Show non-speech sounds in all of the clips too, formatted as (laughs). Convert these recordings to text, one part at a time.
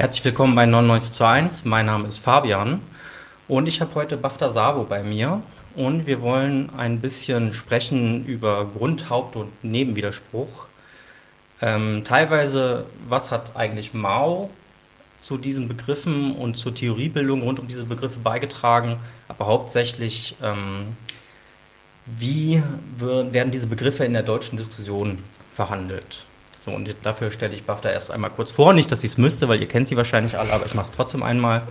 Herzlich willkommen bei 9921. Mein Name ist Fabian und ich habe heute Bafta Sabo bei mir und wir wollen ein bisschen sprechen über Grund, Haupt- und Nebenwiderspruch. Ähm, teilweise, was hat eigentlich Mao zu diesen Begriffen und zur Theoriebildung rund um diese Begriffe beigetragen, aber hauptsächlich, ähm, wie werden diese Begriffe in der deutschen Diskussion verhandelt? So, und dafür stelle ich BAFTA erst einmal kurz vor. Nicht, dass ich es müsste, weil ihr kennt sie wahrscheinlich alle, aber ich mache es trotzdem einmal.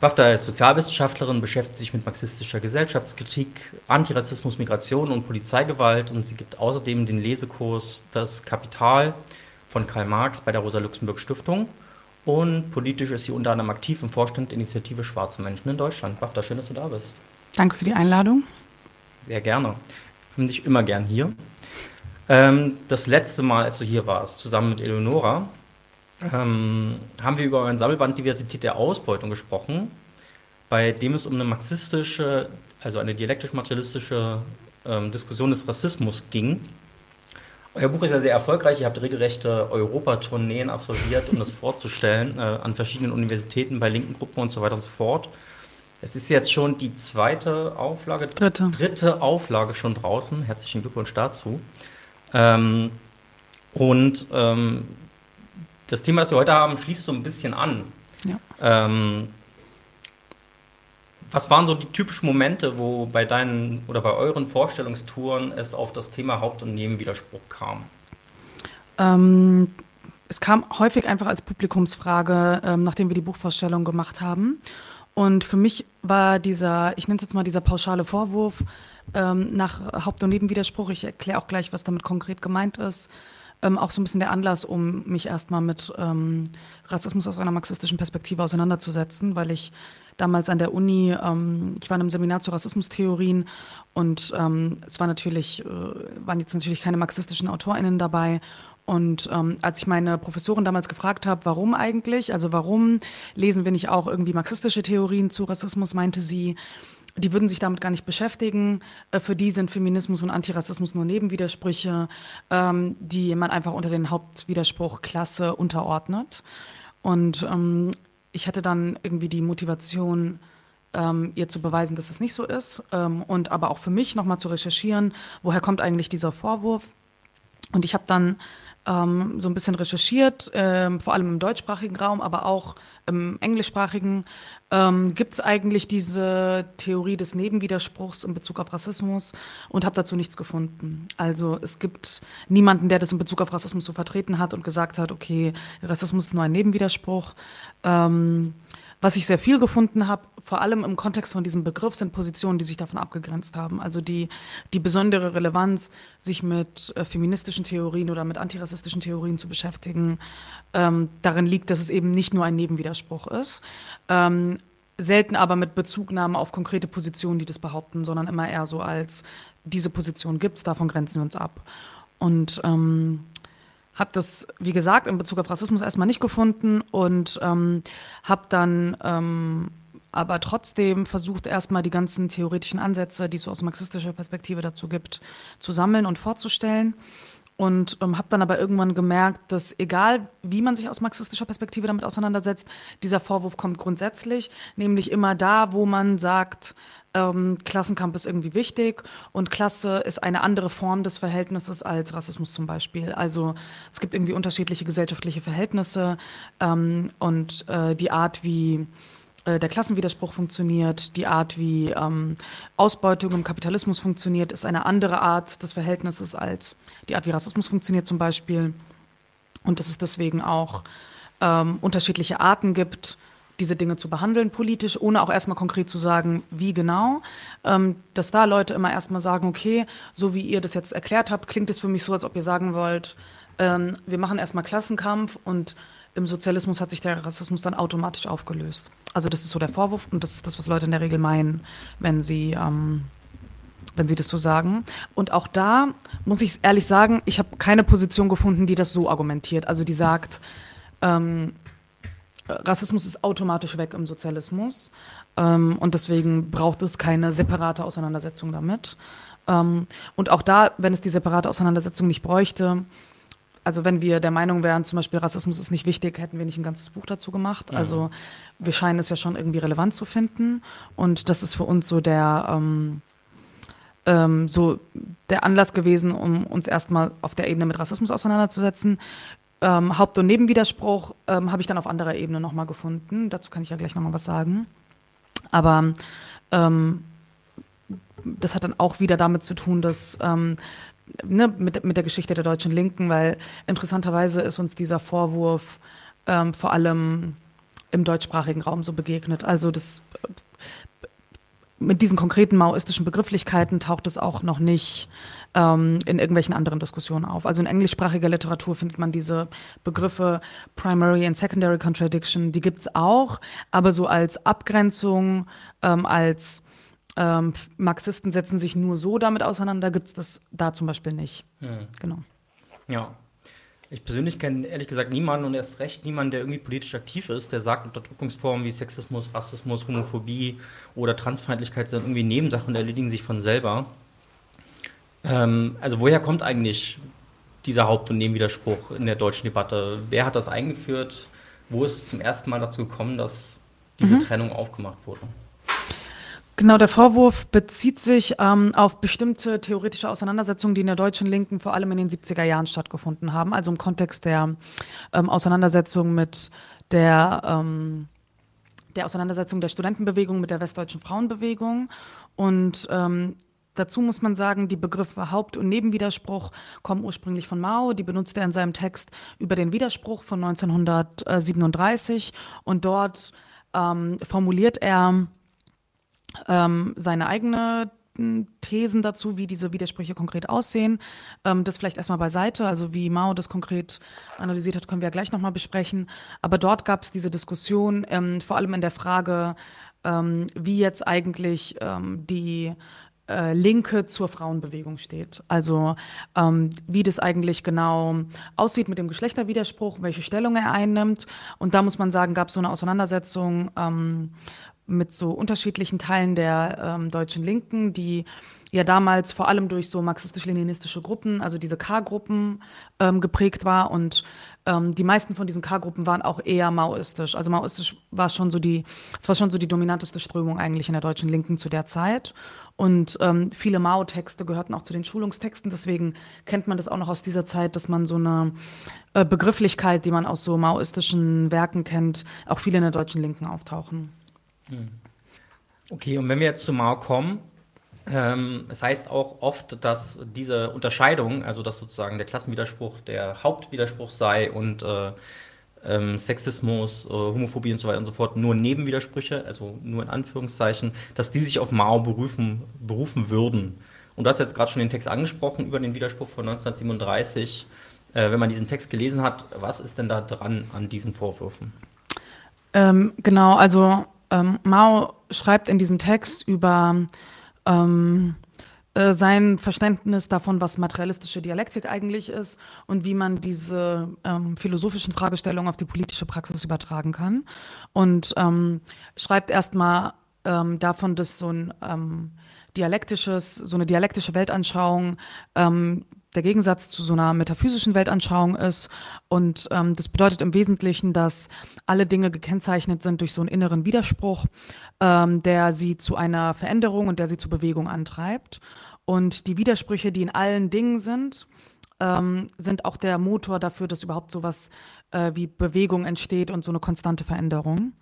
BAFTA ist Sozialwissenschaftlerin, beschäftigt sich mit marxistischer Gesellschaftskritik, Antirassismus, Migration und Polizeigewalt und sie gibt außerdem den Lesekurs Das Kapital von Karl Marx bei der Rosa-Luxemburg-Stiftung. Und politisch ist sie unter anderem aktiv im Vorstand der Initiative Schwarze Menschen in Deutschland. BAFTA, schön, dass du da bist. Danke für die Einladung. Sehr gerne. Ich bin dich immer gern hier. Ähm, das letzte Mal, als du hier warst, zusammen mit Eleonora, ähm, haben wir über euren Sammelband Diversität der Ausbeutung gesprochen, bei dem es um eine marxistische, also eine dialektisch-materialistische ähm, Diskussion des Rassismus ging. Euer Buch ist ja sehr erfolgreich. Ihr habt regelrechte Europatourneen absolviert, um das vorzustellen, äh, an verschiedenen Universitäten, bei linken Gruppen und so weiter und so fort. Es ist jetzt schon die zweite Auflage, dritte, dritte Auflage schon draußen. Herzlichen Glückwunsch dazu. Ähm, und ähm, das Thema, das wir heute haben, schließt so ein bisschen an. Ja. Ähm, was waren so die typischen Momente, wo bei deinen oder bei euren Vorstellungstouren es auf das Thema Haupt- und Nebenwiderspruch kam? Ähm, es kam häufig einfach als Publikumsfrage, ähm, nachdem wir die Buchvorstellung gemacht haben. Und für mich war dieser, ich nenne es jetzt mal dieser pauschale Vorwurf, ähm, nach Haupt- und Nebenwiderspruch. Ich erkläre auch gleich, was damit konkret gemeint ist. Ähm, auch so ein bisschen der Anlass, um mich erstmal mit ähm, Rassismus aus einer marxistischen Perspektive auseinanderzusetzen, weil ich damals an der Uni, ähm, ich war in einem Seminar zu Rassismustheorien und ähm, es war natürlich, äh, waren jetzt natürlich keine marxistischen AutorInnen dabei und ähm, als ich meine Professorin damals gefragt habe, warum eigentlich, also warum lesen wir nicht auch irgendwie marxistische Theorien zu Rassismus, meinte sie, die würden sich damit gar nicht beschäftigen. Äh, für die sind Feminismus und Antirassismus nur Nebenwidersprüche, ähm, die man einfach unter den Hauptwiderspruch Klasse unterordnet. Und ähm, ich hatte dann irgendwie die Motivation, ähm, ihr zu beweisen, dass das nicht so ist. Und aber auch für mich nochmal zu recherchieren, woher kommt eigentlich dieser Vorwurf. Und ich habe dann ähm, so ein bisschen recherchiert, ähm, vor allem im deutschsprachigen Raum, aber auch im englischsprachigen. Ähm, Gibt es eigentlich diese Theorie des Nebenwiderspruchs in Bezug auf Rassismus und habe dazu nichts gefunden. Also es gibt niemanden, der das in Bezug auf Rassismus so vertreten hat und gesagt hat, okay, Rassismus ist nur ein Nebenwiderspruch. Ähm, was ich sehr viel gefunden habe, vor allem im Kontext von diesem Begriff, sind Positionen, die sich davon abgegrenzt haben. Also die, die besondere Relevanz, sich mit äh, feministischen Theorien oder mit antirassistischen Theorien zu beschäftigen, ähm, darin liegt, dass es eben nicht nur ein Nebenwiderspruch ist. Ähm, selten aber mit Bezugnahme auf konkrete Positionen, die das behaupten, sondern immer eher so als, diese Position gibt es, davon grenzen wir uns ab. Und ähm, habe das, wie gesagt, in Bezug auf Rassismus erstmal nicht gefunden und ähm, habe dann ähm, aber trotzdem versucht, erstmal die ganzen theoretischen Ansätze, die es so aus marxistischer Perspektive dazu gibt, zu sammeln und vorzustellen. Und ähm, habe dann aber irgendwann gemerkt, dass egal wie man sich aus marxistischer Perspektive damit auseinandersetzt, dieser Vorwurf kommt grundsätzlich, nämlich immer da, wo man sagt, ähm, Klassenkampf ist irgendwie wichtig und Klasse ist eine andere Form des Verhältnisses als Rassismus zum Beispiel. Also es gibt irgendwie unterschiedliche gesellschaftliche Verhältnisse ähm, und äh, die Art, wie äh, der Klassenwiderspruch funktioniert, die Art, wie ähm, Ausbeutung im Kapitalismus funktioniert, ist eine andere Art des Verhältnisses als die Art, wie Rassismus funktioniert zum Beispiel. Und dass es deswegen auch ähm, unterschiedliche Arten gibt, diese Dinge zu behandeln politisch, ohne auch erstmal konkret zu sagen, wie genau. Ähm, dass da Leute immer erstmal sagen, okay, so wie ihr das jetzt erklärt habt, klingt es für mich so, als ob ihr sagen wollt, ähm, wir machen erstmal Klassenkampf und im Sozialismus hat sich der Rassismus dann automatisch aufgelöst. Also das ist so der Vorwurf und das ist das, was Leute in der Regel meinen, wenn sie, ähm, wenn sie das so sagen. Und auch da muss ich ehrlich sagen, ich habe keine Position gefunden, die das so argumentiert. Also die sagt, ähm, Rassismus ist automatisch weg im Sozialismus ähm, und deswegen braucht es keine separate Auseinandersetzung damit. Ähm, und auch da, wenn es die separate Auseinandersetzung nicht bräuchte, also wenn wir der Meinung wären, zum Beispiel Rassismus ist nicht wichtig, hätten wir nicht ein ganzes Buch dazu gemacht. Mhm. Also wir scheinen es ja schon irgendwie relevant zu finden. Und das ist für uns so der, ähm, ähm, so der Anlass gewesen, um uns erstmal auf der Ebene mit Rassismus auseinanderzusetzen. Ähm, Haupt- und Nebenwiderspruch ähm, habe ich dann auf anderer Ebene nochmal gefunden. Dazu kann ich ja gleich nochmal was sagen. Aber ähm, das hat dann auch wieder damit zu tun, dass ähm, ne, mit, mit der Geschichte der deutschen Linken, weil interessanterweise ist uns dieser Vorwurf ähm, vor allem im deutschsprachigen Raum so begegnet. Also das mit diesen konkreten maoistischen Begrifflichkeiten taucht es auch noch nicht ähm, in irgendwelchen anderen Diskussionen auf. Also in englischsprachiger Literatur findet man diese Begriffe Primary and Secondary Contradiction, die gibt es auch, aber so als Abgrenzung, ähm, als ähm, Marxisten setzen sich nur so damit auseinander, gibt es das da zum Beispiel nicht. Hm. Genau. Ja. Ich persönlich kenne ehrlich gesagt niemanden und erst recht niemanden, der irgendwie politisch aktiv ist, der sagt, Unterdrückungsformen wie Sexismus, Rassismus, Homophobie oder Transfeindlichkeit sind irgendwie Nebensachen und erledigen sich von selber. Ähm, also woher kommt eigentlich dieser Haupt- und Nebenwiderspruch in der deutschen Debatte? Wer hat das eingeführt? Wo ist es zum ersten Mal dazu gekommen, dass diese mhm. Trennung aufgemacht wurde? Genau, der Vorwurf bezieht sich ähm, auf bestimmte theoretische Auseinandersetzungen, die in der deutschen Linken vor allem in den 70er Jahren stattgefunden haben, also im Kontext der ähm, Auseinandersetzung mit der, ähm, der Auseinandersetzung der Studentenbewegung mit der westdeutschen Frauenbewegung. Und ähm, Dazu muss man sagen, die Begriffe Haupt- und Nebenwiderspruch kommen ursprünglich von Mao. Die benutzt er in seinem Text über den Widerspruch von 1937. Und dort ähm, formuliert er ähm, seine eigene Thesen dazu, wie diese Widersprüche konkret aussehen. Ähm, das vielleicht erstmal beiseite. Also wie Mao das konkret analysiert hat, können wir ja gleich nochmal besprechen. Aber dort gab es diese Diskussion, ähm, vor allem in der Frage, ähm, wie jetzt eigentlich ähm, die äh, Linke zur Frauenbewegung steht. Also ähm, wie das eigentlich genau aussieht mit dem Geschlechterwiderspruch, welche Stellung er einnimmt. Und da muss man sagen, gab es so eine Auseinandersetzung ähm, mit so unterschiedlichen Teilen der ähm, deutschen Linken, die ja damals vor allem durch so marxistisch-leninistische Gruppen, also diese K-Gruppen ähm, geprägt war und ähm, die meisten von diesen K-Gruppen waren auch eher maoistisch. Also maoistisch war schon so die, es war schon so die dominanteste Strömung eigentlich in der deutschen Linken zu der Zeit und ähm, viele Mao-Texte gehörten auch zu den Schulungstexten, deswegen kennt man das auch noch aus dieser Zeit, dass man so eine äh, Begrifflichkeit, die man aus so maoistischen Werken kennt, auch viele in der deutschen Linken auftauchen. Hm. Okay, und wenn wir jetzt zu Mao kommen, ähm, es heißt auch oft, dass diese Unterscheidung, also dass sozusagen der Klassenwiderspruch der Hauptwiderspruch sei und äh, ähm, Sexismus, äh, Homophobie und so weiter und so fort nur Nebenwidersprüche, also nur in Anführungszeichen, dass die sich auf Mao berufen, berufen würden. Und du hast jetzt gerade schon den Text angesprochen über den Widerspruch von 1937. Äh, wenn man diesen Text gelesen hat, was ist denn da dran an diesen Vorwürfen? Ähm, genau, also ähm, Mao schreibt in diesem Text über ähm, äh, sein Verständnis davon, was materialistische Dialektik eigentlich ist und wie man diese ähm, philosophischen Fragestellungen auf die politische Praxis übertragen kann. Und ähm, schreibt erstmal ähm, davon, dass so ein ähm, dialektisches, so eine dialektische Weltanschauung ähm, der Gegensatz zu so einer metaphysischen Weltanschauung ist. Und ähm, das bedeutet im Wesentlichen, dass alle Dinge gekennzeichnet sind durch so einen inneren Widerspruch, ähm, der sie zu einer Veränderung und der sie zu Bewegung antreibt. Und die Widersprüche, die in allen Dingen sind, ähm, sind auch der Motor dafür, dass überhaupt sowas äh, wie Bewegung entsteht und so eine konstante Veränderung.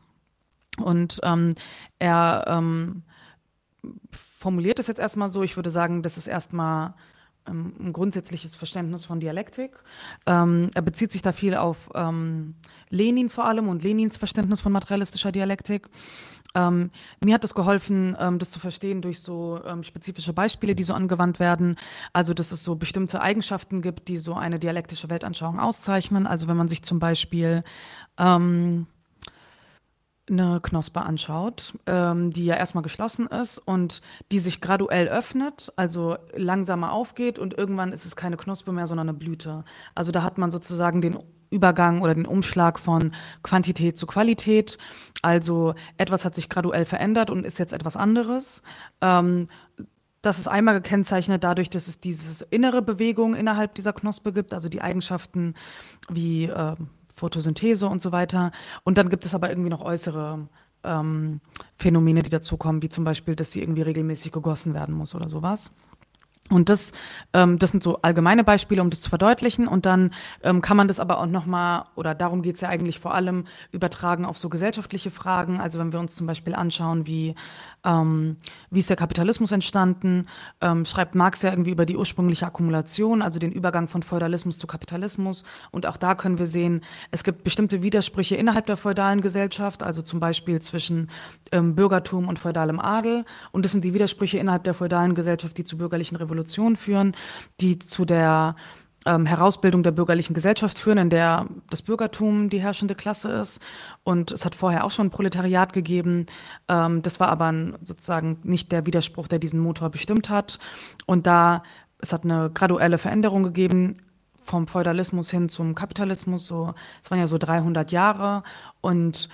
Und ähm, er ähm, formuliert es jetzt erstmal so, ich würde sagen, das ist erstmal ein grundsätzliches Verständnis von Dialektik. Ähm, er bezieht sich da viel auf ähm, Lenin vor allem und Lenins Verständnis von materialistischer Dialektik. Ähm, mir hat es geholfen, ähm, das zu verstehen durch so ähm, spezifische Beispiele, die so angewandt werden. Also, dass es so bestimmte Eigenschaften gibt, die so eine dialektische Weltanschauung auszeichnen. Also, wenn man sich zum Beispiel ähm, eine Knospe anschaut, ähm, die ja erstmal geschlossen ist und die sich graduell öffnet, also langsamer aufgeht und irgendwann ist es keine Knospe mehr, sondern eine Blüte. Also da hat man sozusagen den Übergang oder den Umschlag von Quantität zu Qualität. Also etwas hat sich graduell verändert und ist jetzt etwas anderes. Ähm, das ist einmal gekennzeichnet dadurch, dass es diese innere Bewegung innerhalb dieser Knospe gibt, also die Eigenschaften wie äh, Photosynthese und so weiter. Und dann gibt es aber irgendwie noch äußere ähm, Phänomene, die dazukommen, wie zum Beispiel, dass sie irgendwie regelmäßig gegossen werden muss oder sowas. Und das, ähm, das sind so allgemeine Beispiele, um das zu verdeutlichen. Und dann ähm, kann man das aber auch nochmal, oder darum geht's ja eigentlich vor allem, übertragen auf so gesellschaftliche Fragen. Also wenn wir uns zum Beispiel anschauen, wie, ähm, wie ist der Kapitalismus entstanden, ähm, schreibt Marx ja irgendwie über die ursprüngliche Akkumulation, also den Übergang von Feudalismus zu Kapitalismus. Und auch da können wir sehen, es gibt bestimmte Widersprüche innerhalb der feudalen Gesellschaft, also zum Beispiel zwischen ähm, Bürgertum und feudalem Adel. Und das sind die Widersprüche innerhalb der feudalen Gesellschaft, die zu bürgerlichen Revolutionen Revolution führen, die zu der ähm, Herausbildung der bürgerlichen Gesellschaft führen, in der das Bürgertum die herrschende Klasse ist. Und es hat vorher auch schon ein Proletariat gegeben. Ähm, das war aber ein, sozusagen nicht der Widerspruch, der diesen Motor bestimmt hat. Und da, es hat eine graduelle Veränderung gegeben vom Feudalismus hin zum Kapitalismus. So, es waren ja so 300 Jahre. Und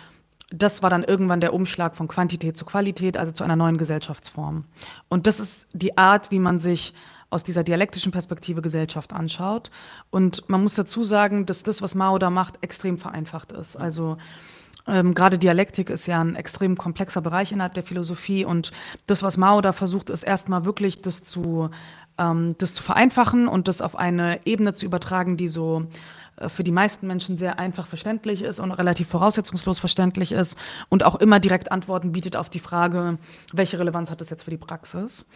das war dann irgendwann der Umschlag von Quantität zu Qualität, also zu einer neuen Gesellschaftsform. Und das ist die Art, wie man sich aus dieser dialektischen Perspektive Gesellschaft anschaut. Und man muss dazu sagen, dass das, was Mao da macht, extrem vereinfacht ist. Also ähm, gerade Dialektik ist ja ein extrem komplexer Bereich innerhalb der Philosophie und das, was Mao da versucht, ist erstmal wirklich das zu, ähm, das zu vereinfachen und das auf eine Ebene zu übertragen, die so für die meisten Menschen sehr einfach verständlich ist und relativ voraussetzungslos verständlich ist und auch immer direkt Antworten bietet auf die Frage, welche Relevanz hat das jetzt für die Praxis.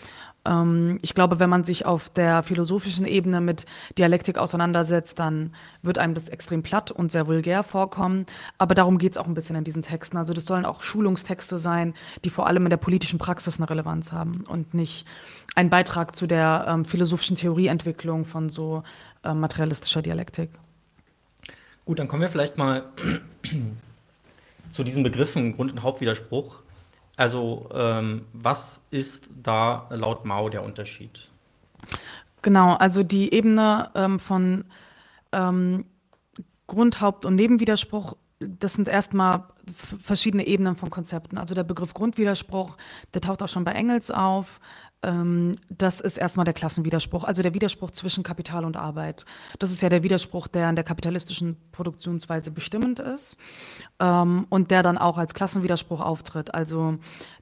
Ähm, ich glaube, wenn man sich auf der philosophischen Ebene mit Dialektik auseinandersetzt, dann wird einem das extrem platt und sehr vulgär vorkommen. Aber darum geht es auch ein bisschen in diesen Texten. Also das sollen auch Schulungstexte sein, die vor allem in der politischen Praxis eine Relevanz haben und nicht ein Beitrag zu der ähm, philosophischen Theorieentwicklung von so äh, materialistischer Dialektik. Gut, dann kommen wir vielleicht mal (clears throat) zu diesen Begriffen Grund- und Hauptwiderspruch. Also, ähm, was ist da laut Mao der Unterschied? Genau, also die Ebene ähm, von ähm, Grund, Haupt- und Nebenwiderspruch, das sind erstmal verschiedene Ebenen von Konzepten. Also der Begriff Grundwiderspruch, der taucht auch schon bei Engels auf. Ähm, das ist erstmal der Klassenwiderspruch, also der Widerspruch zwischen Kapital und Arbeit. Das ist ja der Widerspruch, der in der kapitalistischen Produktionsweise bestimmend ist ähm, und der dann auch als Klassenwiderspruch auftritt. Also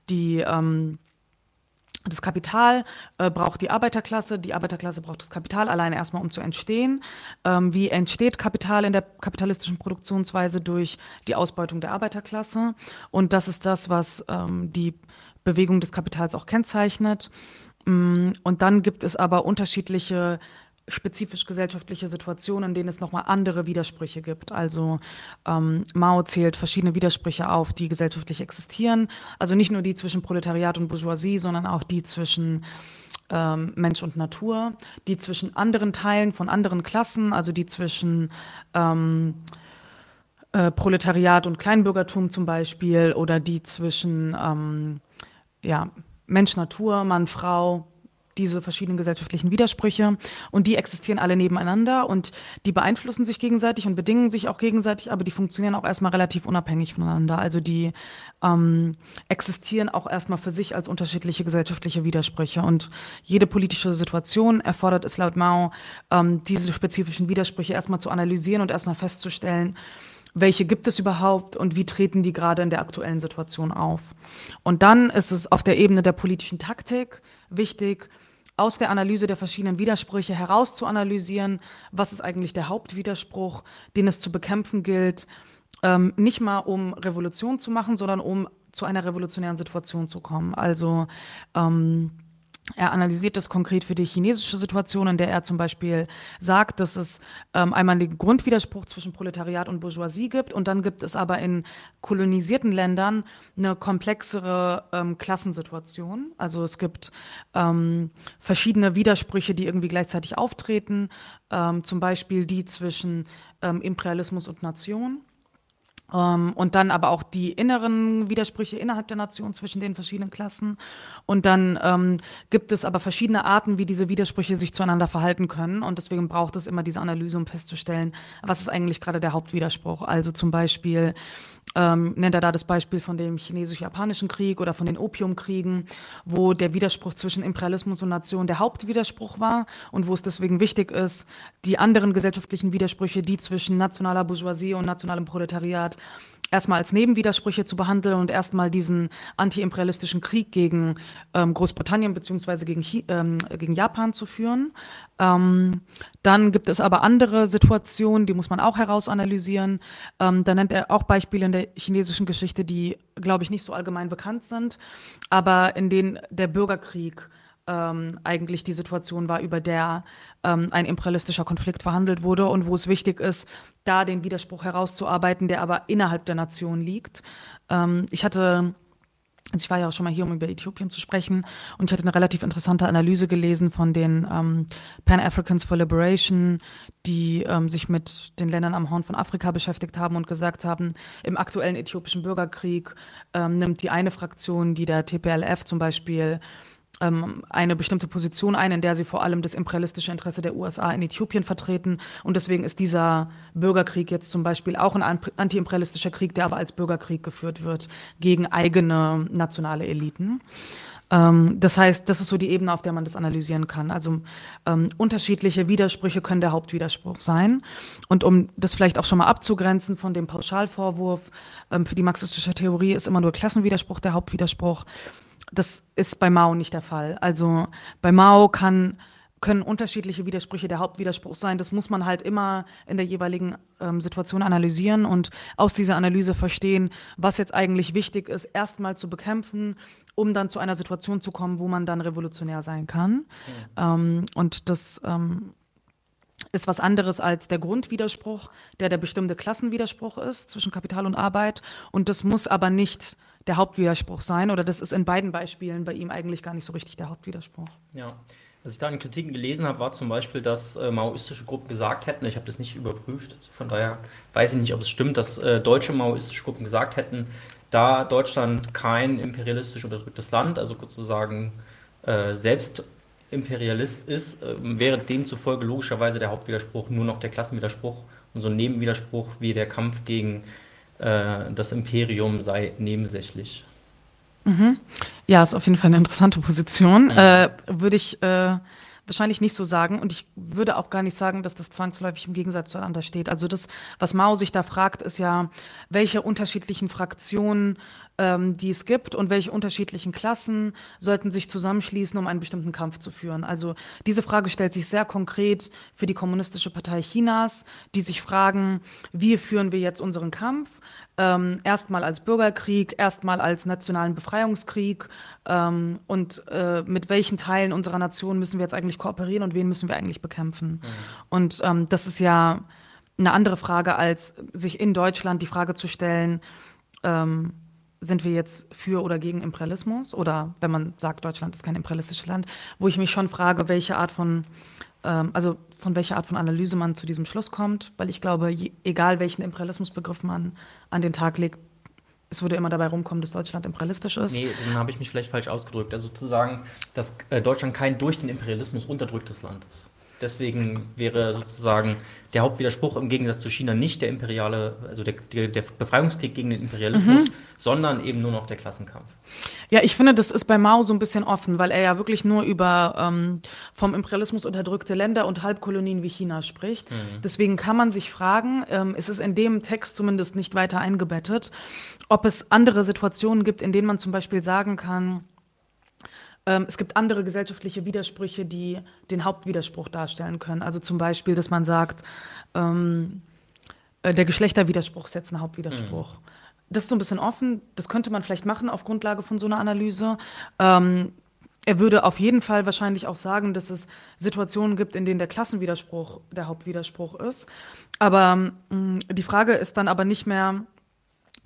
die ähm, das Kapital äh, braucht die Arbeiterklasse, die Arbeiterklasse braucht das Kapital alleine erstmal, um zu entstehen. Ähm, wie entsteht Kapital in der kapitalistischen Produktionsweise durch die Ausbeutung der Arbeiterklasse? Und das ist das, was ähm, die Bewegung des Kapitals auch kennzeichnet. Mm, und dann gibt es aber unterschiedliche spezifisch gesellschaftliche Situationen, in denen es nochmal andere Widersprüche gibt. Also ähm, Mao zählt verschiedene Widersprüche auf, die gesellschaftlich existieren. Also nicht nur die zwischen Proletariat und Bourgeoisie, sondern auch die zwischen ähm, Mensch und Natur, die zwischen anderen Teilen von anderen Klassen, also die zwischen ähm, äh, Proletariat und Kleinbürgertum zum Beispiel oder die zwischen ähm, ja, Mensch, Natur, Mann, Frau, diese verschiedenen gesellschaftlichen Widersprüche und die existieren alle nebeneinander und die beeinflussen sich gegenseitig und bedingen sich auch gegenseitig, aber die funktionieren auch erstmal relativ unabhängig voneinander. Also die ähm, existieren auch erstmal für sich als unterschiedliche gesellschaftliche Widersprüche und jede politische Situation erfordert es laut Mao, ähm, diese spezifischen Widersprüche erstmal zu analysieren und erstmal festzustellen, welche gibt es überhaupt und wie treten die gerade in der aktuellen Situation auf. Und dann ist es auf der Ebene der politischen Taktik wichtig, aus der Analyse der verschiedenen Widersprüche herauszuanalysieren, was ist eigentlich der Hauptwiderspruch, den es zu bekämpfen gilt, ähm, nicht mal um Revolution zu machen, sondern um zu einer revolutionären Situation zu kommen. Also ähm, er analysiert das konkret für die chinesische Situation, in der er zum Beispiel sagt, dass es ähm, einmal den Grundwiderspruch zwischen Proletariat und Bourgeoisie gibt und dann gibt es aber in kolonisierten Ländern eine komplexere ähm, Klassensituation. Also es gibt ähm, verschiedene Widersprüche, die irgendwie gleichzeitig auftreten, ähm, zum Beispiel die zwischen ähm, Imperialismus und Nation und dann aber auch die inneren Widersprüche innerhalb der Nation zwischen den verschiedenen Klassen. Und dann ähm, gibt es aber verschiedene Arten, wie diese Widersprüche sich zueinander verhalten können. Und deswegen braucht es immer diese Analyse, um festzustellen, was ist eigentlich gerade der Hauptwiderspruch. Also zum Beispiel ähm, nennt er da das Beispiel von dem chinesisch-japanischen Krieg oder von den Opiumkriegen, wo der Widerspruch zwischen Imperialismus und Nation der Hauptwiderspruch war und wo es deswegen wichtig ist, die anderen gesellschaftlichen Widersprüche, die zwischen nationaler Bourgeoisie und nationalem Proletariat erstmal als Nebenwidersprüche zu behandeln und erstmal diesen antiimperialistischen Krieg gegen ähm, Großbritannien beziehungsweise gegen, ähm, gegen Japan zu führen. Ähm, dann gibt es aber andere Situationen, die muss man auch herausanalysieren. Ähm, da nennt er auch Beispiele in der chinesischen Geschichte, die, glaube ich, nicht so allgemein bekannt sind, aber in denen der Bürgerkrieg ähm, eigentlich die Situation war, über der ähm, ein imperialistischer Konflikt verhandelt wurde und wo es wichtig ist, da den Widerspruch herauszuarbeiten, der aber innerhalb der Nation liegt. Ähm, ich hatte also ich war ja auch schon mal hier, um über Äthiopien zu sprechen, und ich hatte eine relativ interessante Analyse gelesen von den ähm, Pan-Africans for Liberation, die ähm, sich mit den Ländern am Horn von Afrika beschäftigt haben und gesagt haben, im aktuellen äthiopischen Bürgerkrieg ähm, nimmt die eine Fraktion, die der TPLF zum Beispiel eine bestimmte Position ein, in der sie vor allem das imperialistische Interesse der USA in Äthiopien vertreten. Und deswegen ist dieser Bürgerkrieg jetzt zum Beispiel auch ein antiimperialistischer Krieg, der aber als Bürgerkrieg geführt wird gegen eigene nationale Eliten. Ähm, das heißt, das ist so die Ebene, auf der man das analysieren kann. Also ähm, unterschiedliche Widersprüche können der Hauptwiderspruch sein. Und um das vielleicht auch schon mal abzugrenzen von dem Pauschalvorwurf, ähm, für die marxistische Theorie ist immer nur Klassenwiderspruch der Hauptwiderspruch das ist bei Mao nicht der Fall. Also bei Mao kann, können unterschiedliche Widersprüche der Hauptwiderspruch sein. Das muss man halt immer in der jeweiligen ähm, Situation analysieren und aus dieser Analyse verstehen, was jetzt eigentlich wichtig ist, erstmal zu bekämpfen, um dann zu einer Situation zu kommen, wo man dann revolutionär sein kann. Mhm. Ähm, und das ähm, ist was anderes als der Grundwiderspruch, der der bestimmte Klassenwiderspruch ist zwischen Kapital und Arbeit. Und das muss aber nicht der Hauptwiderspruch sein. Oder das ist in beiden Beispielen bei ihm eigentlich gar nicht so richtig der Hauptwiderspruch. Ja. Was ich da in Kritiken gelesen habe, war zum Beispiel, dass äh, maoistische Gruppen gesagt hätten, ich habe das nicht überprüft, von daher weiß ich nicht, ob es stimmt, dass äh, deutsche maoistische Gruppen gesagt hätten, da Deutschland kein imperialistisch unterdrücktes Land, also sozusagen äh, selbst Imperialist ist, äh, wäre demzufolge logischerweise der Hauptwiderspruch nur noch der Klassenwiderspruch und so ein Nebenwiderspruch wie der Kampf gegen äh, das Imperium sei nebensächlich. Mhm. Ja, ist auf jeden Fall eine interessante Position. Mhm. Äh, würde ich äh, wahrscheinlich nicht so sagen. Und ich würde auch gar nicht sagen, dass das zwangsläufig im Gegensatz zueinander steht. Also das, was Mao sich da fragt, ist ja, welche unterschiedlichen Fraktionen ähm, die es gibt und welche unterschiedlichen Klassen sollten sich zusammenschließen, um einen bestimmten Kampf zu führen. Also diese Frage stellt sich sehr konkret für die Kommunistische Partei Chinas, die sich fragen, wie führen wir jetzt unseren Kampf? ähm, erstmal als Bürgerkrieg, erstmal als nationalen Befreiungskrieg ähm, und äh, mit welchen Teilen unserer Nation müssen wir jetzt eigentlich kooperieren und wen müssen wir eigentlich bekämpfen. Mhm. Und ähm, das ist ja eine andere Frage, als sich in Deutschland die Frage zu stellen, ähm, sind wir jetzt für oder gegen Imperialismus? Oder wenn man sagt, Deutschland ist kein imperialistisches Land, wo ich mich schon frage, welche Art von ähm, also von welcher Art von Analyse man zu diesem Schluss kommt, weil ich glaube, je, egal welchen Imperialismusbegriff man an den Tag legt, es würde immer dabei rumkommen, dass Deutschland imperialistisch ist. Nee, dann habe ich mich vielleicht falsch ausgedrückt. Also sozusagen, dass äh, Deutschland kein durch den Imperialismus unterdrücktes Land ist. Deswegen wäre sozusagen der Hauptwiderspruch im Gegensatz zu China nicht der imperiale, also der, der, der Befreiungskrieg gegen den Imperialismus, mhm. sondern eben nur noch der Klassenkampf. Ja, ich finde, das ist bei Mao so ein bisschen offen, weil er ja wirklich nur über ähm, vom Imperialismus unterdrückte Länder und Halbkolonien wie China spricht. Mhm. Deswegen kann man sich fragen, ähm, ist es in dem Text zumindest nicht weiter eingebettet, ob es andere Situationen gibt, in denen man zum Beispiel sagen kann, es gibt andere gesellschaftliche Widersprüche, die den Hauptwiderspruch darstellen können. Also zum Beispiel, dass man sagt, ähm, äh, der Geschlechterwiderspruch ist jetzt ein Hauptwiderspruch. Mhm. Das ist so ein bisschen offen. Das könnte man vielleicht machen auf Grundlage von so einer Analyse. Ähm, er würde auf jeden Fall wahrscheinlich auch sagen, dass es Situationen gibt, in denen der Klassenwiderspruch der Hauptwiderspruch ist. Aber mh, mm, die Frage ist dann aber nicht mehr,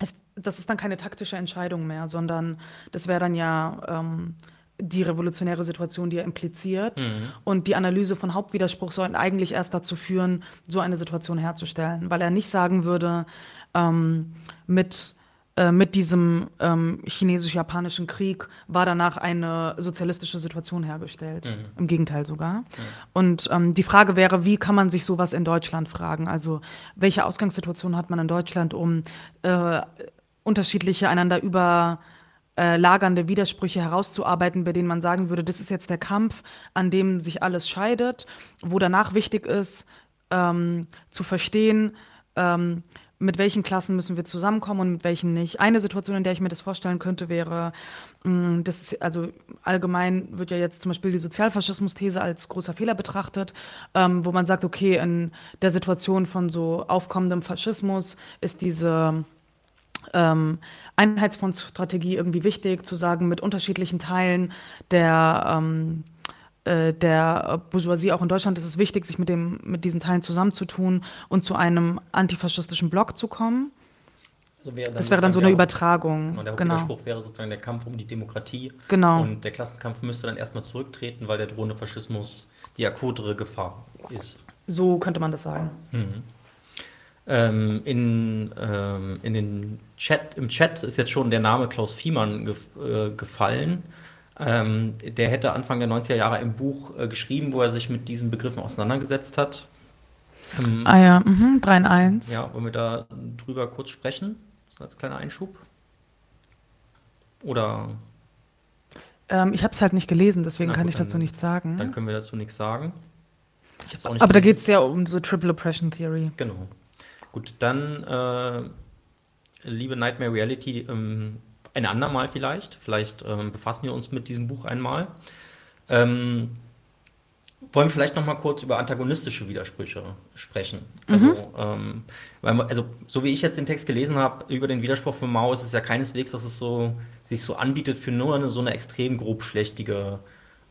ist, das ist dann keine taktische Entscheidung mehr, sondern das wäre dann ja ähm, die revolutionäre Situation, die er impliziert. Mhm. Und die Analyse von Hauptwiderspruch soll eigentlich erst dazu führen, so eine Situation herzustellen, weil er nicht sagen würde, ähm, mit äh, mit diesem ähm, chinesisch-japanischen Krieg war danach eine sozialistische Situation hergestellt. Mhm. Im Gegenteil sogar. Mhm. Und ähm, die Frage wäre, wie kann man sich sowas in Deutschland fragen? Also welche Ausgangssituation hat man in Deutschland, um äh, unterschiedliche einander über äh, lagernde Widersprüche herauszuarbeiten, bei denen man sagen würde, das ist jetzt der Kampf, an dem sich alles scheidet, wo danach wichtig ist, ähm, zu verstehen, ähm, mit welchen Klassen müssen wir zusammenkommen und mit welchen nicht. Eine Situation, in der ich mir das vorstellen könnte, wäre, das ist, also allgemein wird ja jetzt zum Beispiel die Sozialfaschismus-These als großer Fehler betrachtet, ähm, wo man sagt, okay, in der Situation von so aufkommendem Faschismus ist diese ähm, Einheitsfondsstrategie irgendwie wichtig, zu sagen, mit unterschiedlichen Teilen der ähm, äh, der Bourgeoisie auch in Deutschland ist es wichtig, sich mit, dem, mit diesen Teilen zusammenzutun und zu einem antifaschistischen Block zu kommen. Also wäre das wäre dann so eine Übertragung. Der genau. Widerspruch wäre sozusagen der Kampf um die Demokratie. Genau. Und der Klassenkampf müsste dann erstmal zurücktreten, weil der drohende Faschismus die akutere Gefahr ist. So könnte man das sagen. Mhm. Ähm, in, ähm, in den Chat, Im Chat ist jetzt schon der Name Klaus Fiemann gef äh, gefallen. Ähm, der hätte Anfang der 90er Jahre ein Buch äh, geschrieben, wo er sich mit diesen Begriffen auseinandergesetzt hat. Ähm, ah ja, mhm, 3 in 1. Ja, wollen wir da drüber kurz sprechen? So als kleiner Einschub? Oder? Ähm, ich habe es halt nicht gelesen, deswegen gut, kann ich dazu nichts sagen. Dann können wir dazu nichts sagen. Aber gelesen. da geht es ja um so Triple Oppression Theory. Genau. Gut, dann, äh, liebe Nightmare Reality, ähm, ein andermal vielleicht. Vielleicht ähm, befassen wir uns mit diesem Buch einmal. Ähm, wollen wir vielleicht noch mal kurz über antagonistische Widersprüche sprechen. Also, mhm. ähm, weil, also, so wie ich jetzt den Text gelesen habe über den Widerspruch von Mao, ist es ja keineswegs, dass es so, sich so anbietet für nur eine, so eine extrem grobschlächtige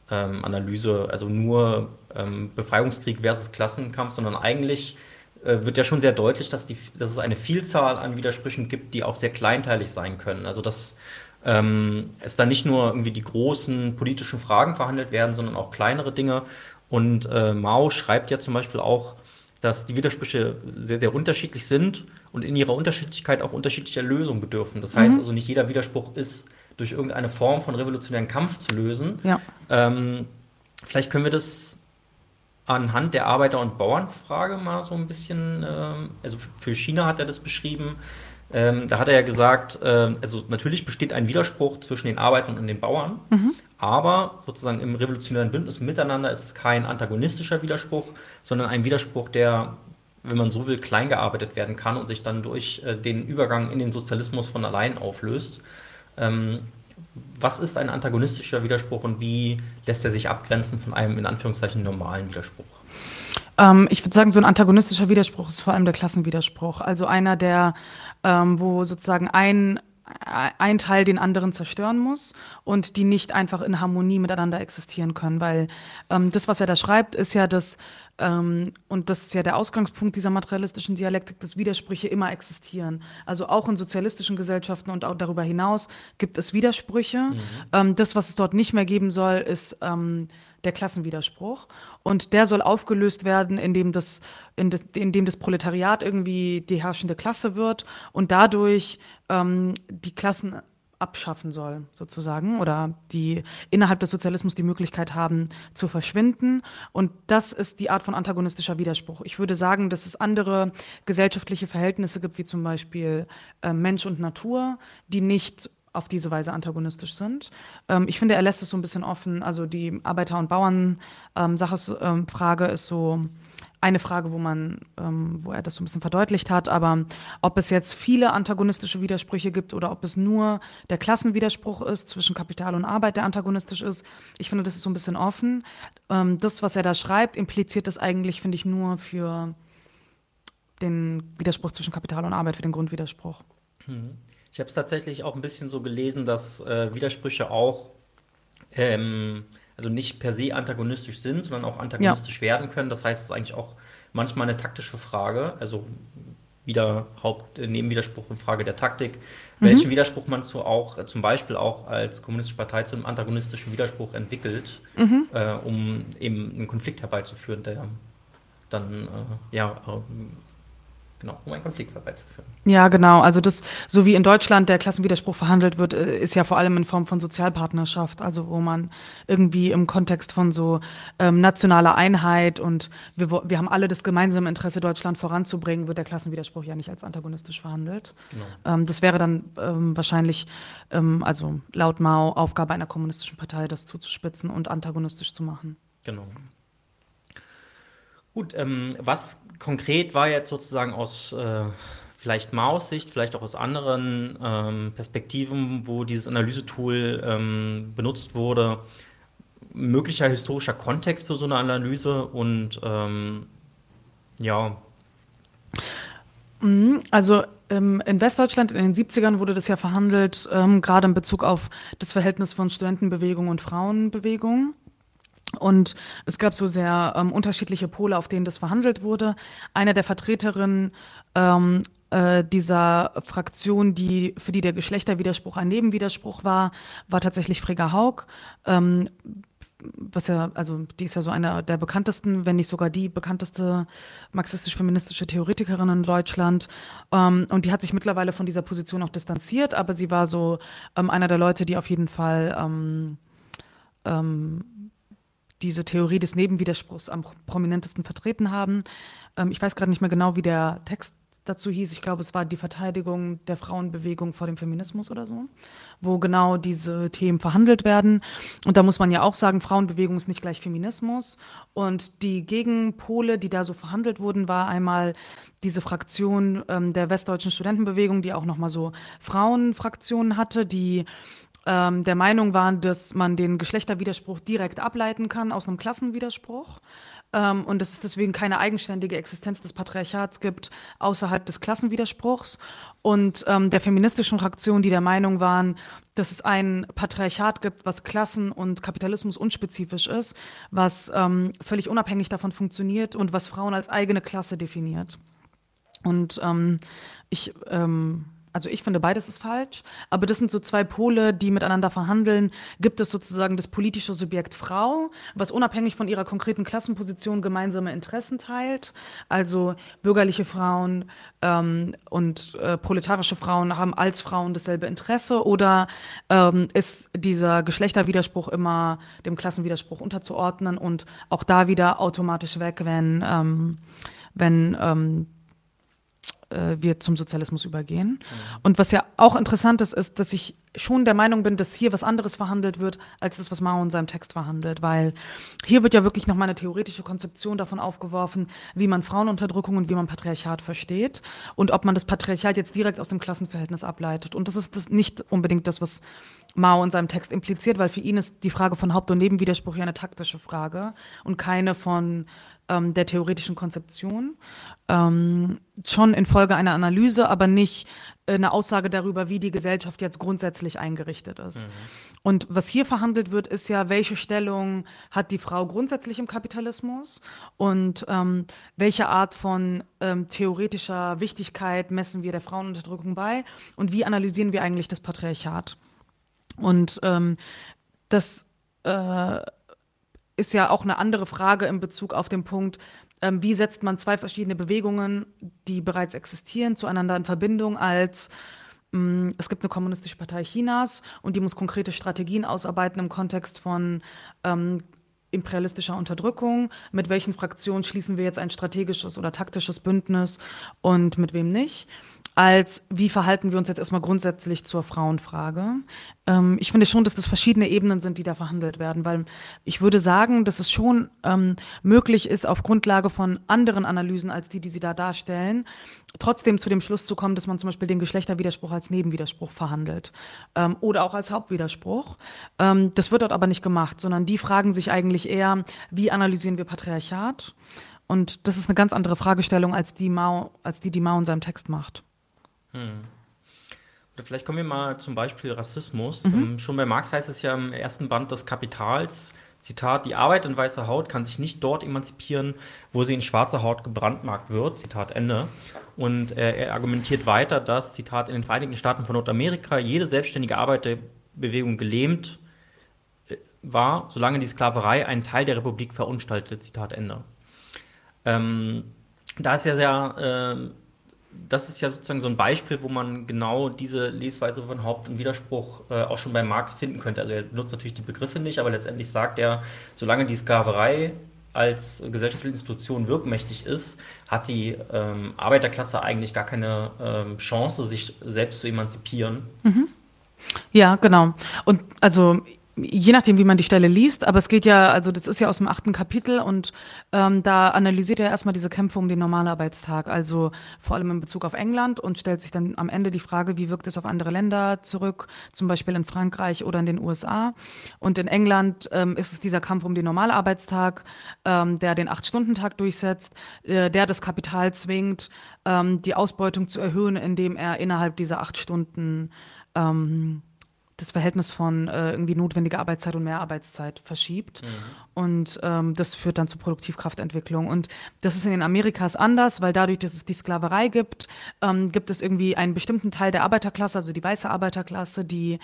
ähm, Analyse, also nur ähm, Befreiungskrieg versus Klassenkampf, sondern eigentlich wird ja schon sehr deutlich, dass, die, dass es eine Vielzahl an Widersprüchen gibt, die auch sehr kleinteilig sein können. Also dass ähm, es da nicht nur irgendwie die großen politischen Fragen verhandelt werden, sondern auch kleinere Dinge. Und äh, Mao schreibt ja zum Beispiel auch, dass die Widersprüche sehr, sehr unterschiedlich sind und in ihrer Unterschiedlichkeit auch unterschiedlicher Lösungen bedürfen. Das heißt mhm. also, nicht jeder Widerspruch ist durch irgendeine Form von revolutionären Kampf zu lösen. Ja. Ähm, vielleicht können wir das anhand der Arbeiter- und Bauernfrage mal so ein bisschen, ähm, also für China hat er das beschrieben. Ähm, da hat er ja gesagt, äh, also natürlich besteht ein Widerspruch zwischen den Arbeitern und den Bauern, mhm. aber sozusagen im revolutionären Bündnis miteinander ist es kein antagonistischer Widerspruch, sondern ein Widerspruch, der, wenn man so will, klein gearbeitet werden kann und sich dann durch äh, den Übergang in den Sozialismus von allein auflöst. Was ist ein antagonistischer Widerspruch und wie lässt er sich abgrenzen von einem in Anführungszeichen normalen Widerspruch? Ähm, ich würde sagen, so ein antagonistischer Widerspruch ist vor allem der Klassenwiderspruch. Also einer, der, ähm, wo sozusagen ein ein Teil den anderen zerstören muss und die nicht einfach in Harmonie miteinander existieren können, weil ähm, das, was er da schreibt, ist ja das, ähm, und das ist ja der Ausgangspunkt dieser materialistischen Dialektik, dass Widersprüche immer existieren. Also auch in sozialistischen Gesellschaften und auch darüber hinaus gibt es Widersprüche. Mhm. Ähm, das, was es dort nicht mehr geben soll, ist ähm, der Klassenwiderspruch. Und der soll aufgelöst werden, indem das, in das, indem das Proletariat irgendwie die herrschende Klasse wird und dadurch ähm, die Klassen abschaffen soll, sozusagen, oder die innerhalb des Sozialismus die Möglichkeit haben, zu verschwinden. Und das ist die Art von antagonistischer Widerspruch. Ich würde sagen, dass es andere gesellschaftliche Verhältnisse gibt, wie zum Beispiel äh, Mensch und Natur, die nicht auf diese Weise antagonistisch sind. Ähm, ich finde, er lässt es so ein bisschen offen. Also die Arbeiter- und Bauern-Sache-Frage ähm, ist so eine Frage, wo man, ähm, wo er das so ein bisschen verdeutlicht hat. Aber ob es jetzt viele antagonistische Widersprüche gibt oder ob es nur der Klassenwiderspruch ist zwischen Kapital und Arbeit, der antagonistisch ist, ich finde, das ist so ein bisschen offen. Ähm, das, was er da schreibt, impliziert das eigentlich, finde ich, nur für den Widerspruch zwischen Kapital und Arbeit, für den Grundwiderspruch. Mhm. Ich habe es tatsächlich auch ein bisschen so gelesen, dass äh, Widersprüche auch ähm, also nicht per se antagonistisch sind, sondern auch antagonistisch ja. werden können. Das heißt, es ist eigentlich auch manchmal eine taktische Frage. Also wieder Haupt-Nebenwiderspruch in Frage der Taktik, welchen mhm. Widerspruch man zu auch, zum Beispiel auch als kommunistische Partei zu einem antagonistischen Widerspruch entwickelt, mhm. äh, um eben einen Konflikt herbeizuführen, der dann äh, ja Genau, um einen Konflikt herbeizuführen. Ja, genau. Also das, so wie in Deutschland der Klassenwiderspruch verhandelt wird, äh, ist ja vor allem in Form von Sozialpartnerschaft, also wo man irgendwie im Kontext von so ähm, nationaler Einheit und wir, wir haben alle das gemeinsame Interesse, Deutschland voranzubringen, wird der Klassenwiderspruch ja nicht als antagonistisch verhandelt. Genau. Ähm, das wäre dann ähm, wahrscheinlich, ähm, also laut Mao, Aufgabe einer kommunistischen Partei, das zuzuspitzen und antagonistisch zu machen. Genau. Gut, ähm, was konkret war jetzt sozusagen aus äh, vielleicht Maus Sicht, vielleicht auch aus anderen ähm, Perspektiven, wo dieses Analysetool ähm, benutzt wurde, möglicher historischer Kontext für so eine Analyse und ähm, ja. Mhm, also ähm, in Westdeutschland in den 70ern wurde das ja verhandelt, ähm, gerade in Bezug auf das Verhältnis von Studentenbewegung und Frauenbewegung. Und es gab so sehr ähm, unterschiedliche Pole, auf denen das verhandelt wurde. Eine der Vertreterinnen ähm, äh, dieser Fraktion, die, für die der Geschlechterwiderspruch ein Nebenwiderspruch war, war tatsächlich Frigga Haug. Ähm, was ja, also die ist ja so eine der bekanntesten, wenn nicht sogar die bekannteste marxistisch-feministische Theoretikerin in Deutschland. Ähm, und die hat sich mittlerweile von dieser Position auch distanziert, aber sie war so ähm, einer der Leute, die auf jeden Fall ähm, diese Theorie des Nebenwiderspruchs am prominentesten vertreten haben. Ähm, ich weiß gerade nicht mehr genau, wie der Text dazu hieß. Ich glaube, es war die Verteidigung der Frauenbewegung vor dem Feminismus oder so, wo genau diese Themen verhandelt werden. Und da muss man ja auch sagen, Frauenbewegung ist nicht gleich Feminismus. Und die Gegenpole, die da so verhandelt wurden, war einmal diese Fraktion ähm, der westdeutschen Studentenbewegung, die auch nochmal so Frauenfraktionen hatte, die ähm, der Meinung waren, dass man den Geschlechterwiderspruch direkt ableiten kann aus einem Klassenwiderspruch ähm, und dass es deswegen keine eigenständige Existenz des Patriarchats gibt außerhalb des Klassenwiderspruchs und ähm, der feministischen Fraktion, die der Meinung waren, dass es ein Patriarchat gibt, was Klassen- und Kapitalismus unspezifisch ist, was ähm, völlig unabhängig davon funktioniert und was Frauen als eigene Klasse definiert. Und ähm, ich ähm, also ich finde, beides ist falsch, aber das sind so zwei Pole, die miteinander verhandeln. Gibt es sozusagen das politische Subjekt Frau, was unabhängig von ihrer konkreten Klassenposition gemeinsame Interessen teilt. Also bürgerliche Frauen ähm, und äh, proletarische Frauen haben als Frauen dasselbe Interesse oder ähm, ist dieser Geschlechterwiderspruch immer dem Klassenwiderspruch unterzuordnen und auch da wieder automatisch weg, wenn, ähm, wenn ähm, äh, wir zum Sozialismus übergehen. Mhm. Und was ja auch interessant ist, ist, dass ich schon der Meinung bin, dass hier was anderes verhandelt wird, als das, was Mao in seinem Text verhandelt, weil hier wird ja wirklich nochmal eine theoretische Konzeption davon aufgeworfen, wie man Frauenunterdrückung und wie man Patriarchat versteht und ob man das Patriarchat jetzt direkt aus dem Klassenverhältnis ableitet. Und das ist das nicht unbedingt das, was Mao in seinem Text impliziert, weil für ihn ist die Frage von Haupt- und Nebenwiderspruch ja eine taktische Frage und keine von ähm, der theoretischen Konzeption. Ähm, schon infolge einer Analyse, aber nicht eine Aussage darüber, wie die Gesellschaft jetzt grundsätzlich eingerichtet ist. Mhm. Und was hier verhandelt wird, ist ja, welche Stellung hat die Frau grundsätzlich im Kapitalismus und ähm, welche Art von ähm, theoretischer Wichtigkeit messen wir der Frauenunterdrückung bei und wie analysieren wir eigentlich das Patriarchat. Und ähm, das äh, ist ja auch eine andere Frage in Bezug auf den Punkt, ähm, wie setzt man zwei verschiedene Bewegungen, die bereits existieren, zueinander in Verbindung als mh, mm, es gibt eine kommunistische Partei Chinas und die muss konkrete Strategien ausarbeiten im Kontext von ähm, imperialistischer Unterdrückung, mit welchen Fraktionen schließen wir jetzt ein strategisches oder taktisches Bündnis und mit wem nicht als wie verhalten wir uns jetzt erstmal grundsätzlich zur Frauenfrage. Ähm, ich finde schon, dass das verschiedene Ebenen sind, die da verhandelt werden, weil ich würde sagen, dass es schon ähm, möglich ist, auf Grundlage von anderen Analysen als die, die Sie da darstellen, trotzdem zu dem Schluss zu kommen, dass man zum Beispiel den Geschlechterwiderspruch als Nebenwiderspruch verhandelt ähm, oder auch als Hauptwiderspruch. Ähm, das wird dort aber nicht gemacht, sondern die fragen sich eigentlich eher, wie analysieren wir Patriarchat? Und das ist eine ganz andere Fragestellung als die, Mao, als die, die Mao in seinem Text macht. Hm. Vielleicht kommen wir mal zum Beispiel Rassismus. Mhm. Ähm, schon bei Marx heißt es ja im ersten Band des Kapitals, Zitat, die Arbeit in weißer Haut kann sich nicht dort emanzipieren, wo sie in schwarzer Haut gebrandmarkt wird, Zitat Ende. Und äh, er argumentiert weiter, dass, Zitat, in den Vereinigten Staaten von Nordamerika jede selbstständige Arbeiterbewegung gelähmt äh, war, solange die Sklaverei einen Teil der Republik verunstaltete, Zitat Ende. Ähm, da ist ja sehr äh, das ist ja sozusagen so ein Beispiel, wo man genau diese Lesweise von Haupt- und Widerspruch äh, auch schon bei Marx finden könnte. Also er benutzt natürlich die Begriffe nicht, aber letztendlich sagt er, solange die Sklaverei als gesellschaftliche Institution wirkmächtig ist, hat die ähm, Arbeiterklasse eigentlich gar keine ähm, Chance, sich selbst zu emanzipieren. Mhm. Ja, genau. Und also je nachdem, wie man die Stelle liest, aber es geht ja, also das ist ja aus dem achten Kapitel und ähm, da analysiert er erstmal diese Kämpfe um den Normalarbeitstag, also vor allem in Bezug auf England und stellt sich dann am Ende die Frage, wie wirkt es auf andere Länder zurück, zum Beispiel in Frankreich oder in den USA. Und in England ähm, ist es dieser Kampf um den Normalarbeitstag, ähm, der den Acht-Stunden-Tag durchsetzt, äh, der das Kapital zwingt, ähm, die Ausbeutung zu erhöhen, indem er innerhalb dieser acht Stunden ähm, das Verhältnis von äh, irgendwie notwendiger Arbeitszeit und Mehrarbeitszeit verschiebt. Mhm. Und ähm, das führt dann zur Produktivkraftentwicklung. Und das ist in den Amerikas anders, weil dadurch, dass es die Sklaverei gibt, ähm, gibt es irgendwie einen bestimmten Teil der Arbeiterklasse, also die weiße Arbeiterklasse, die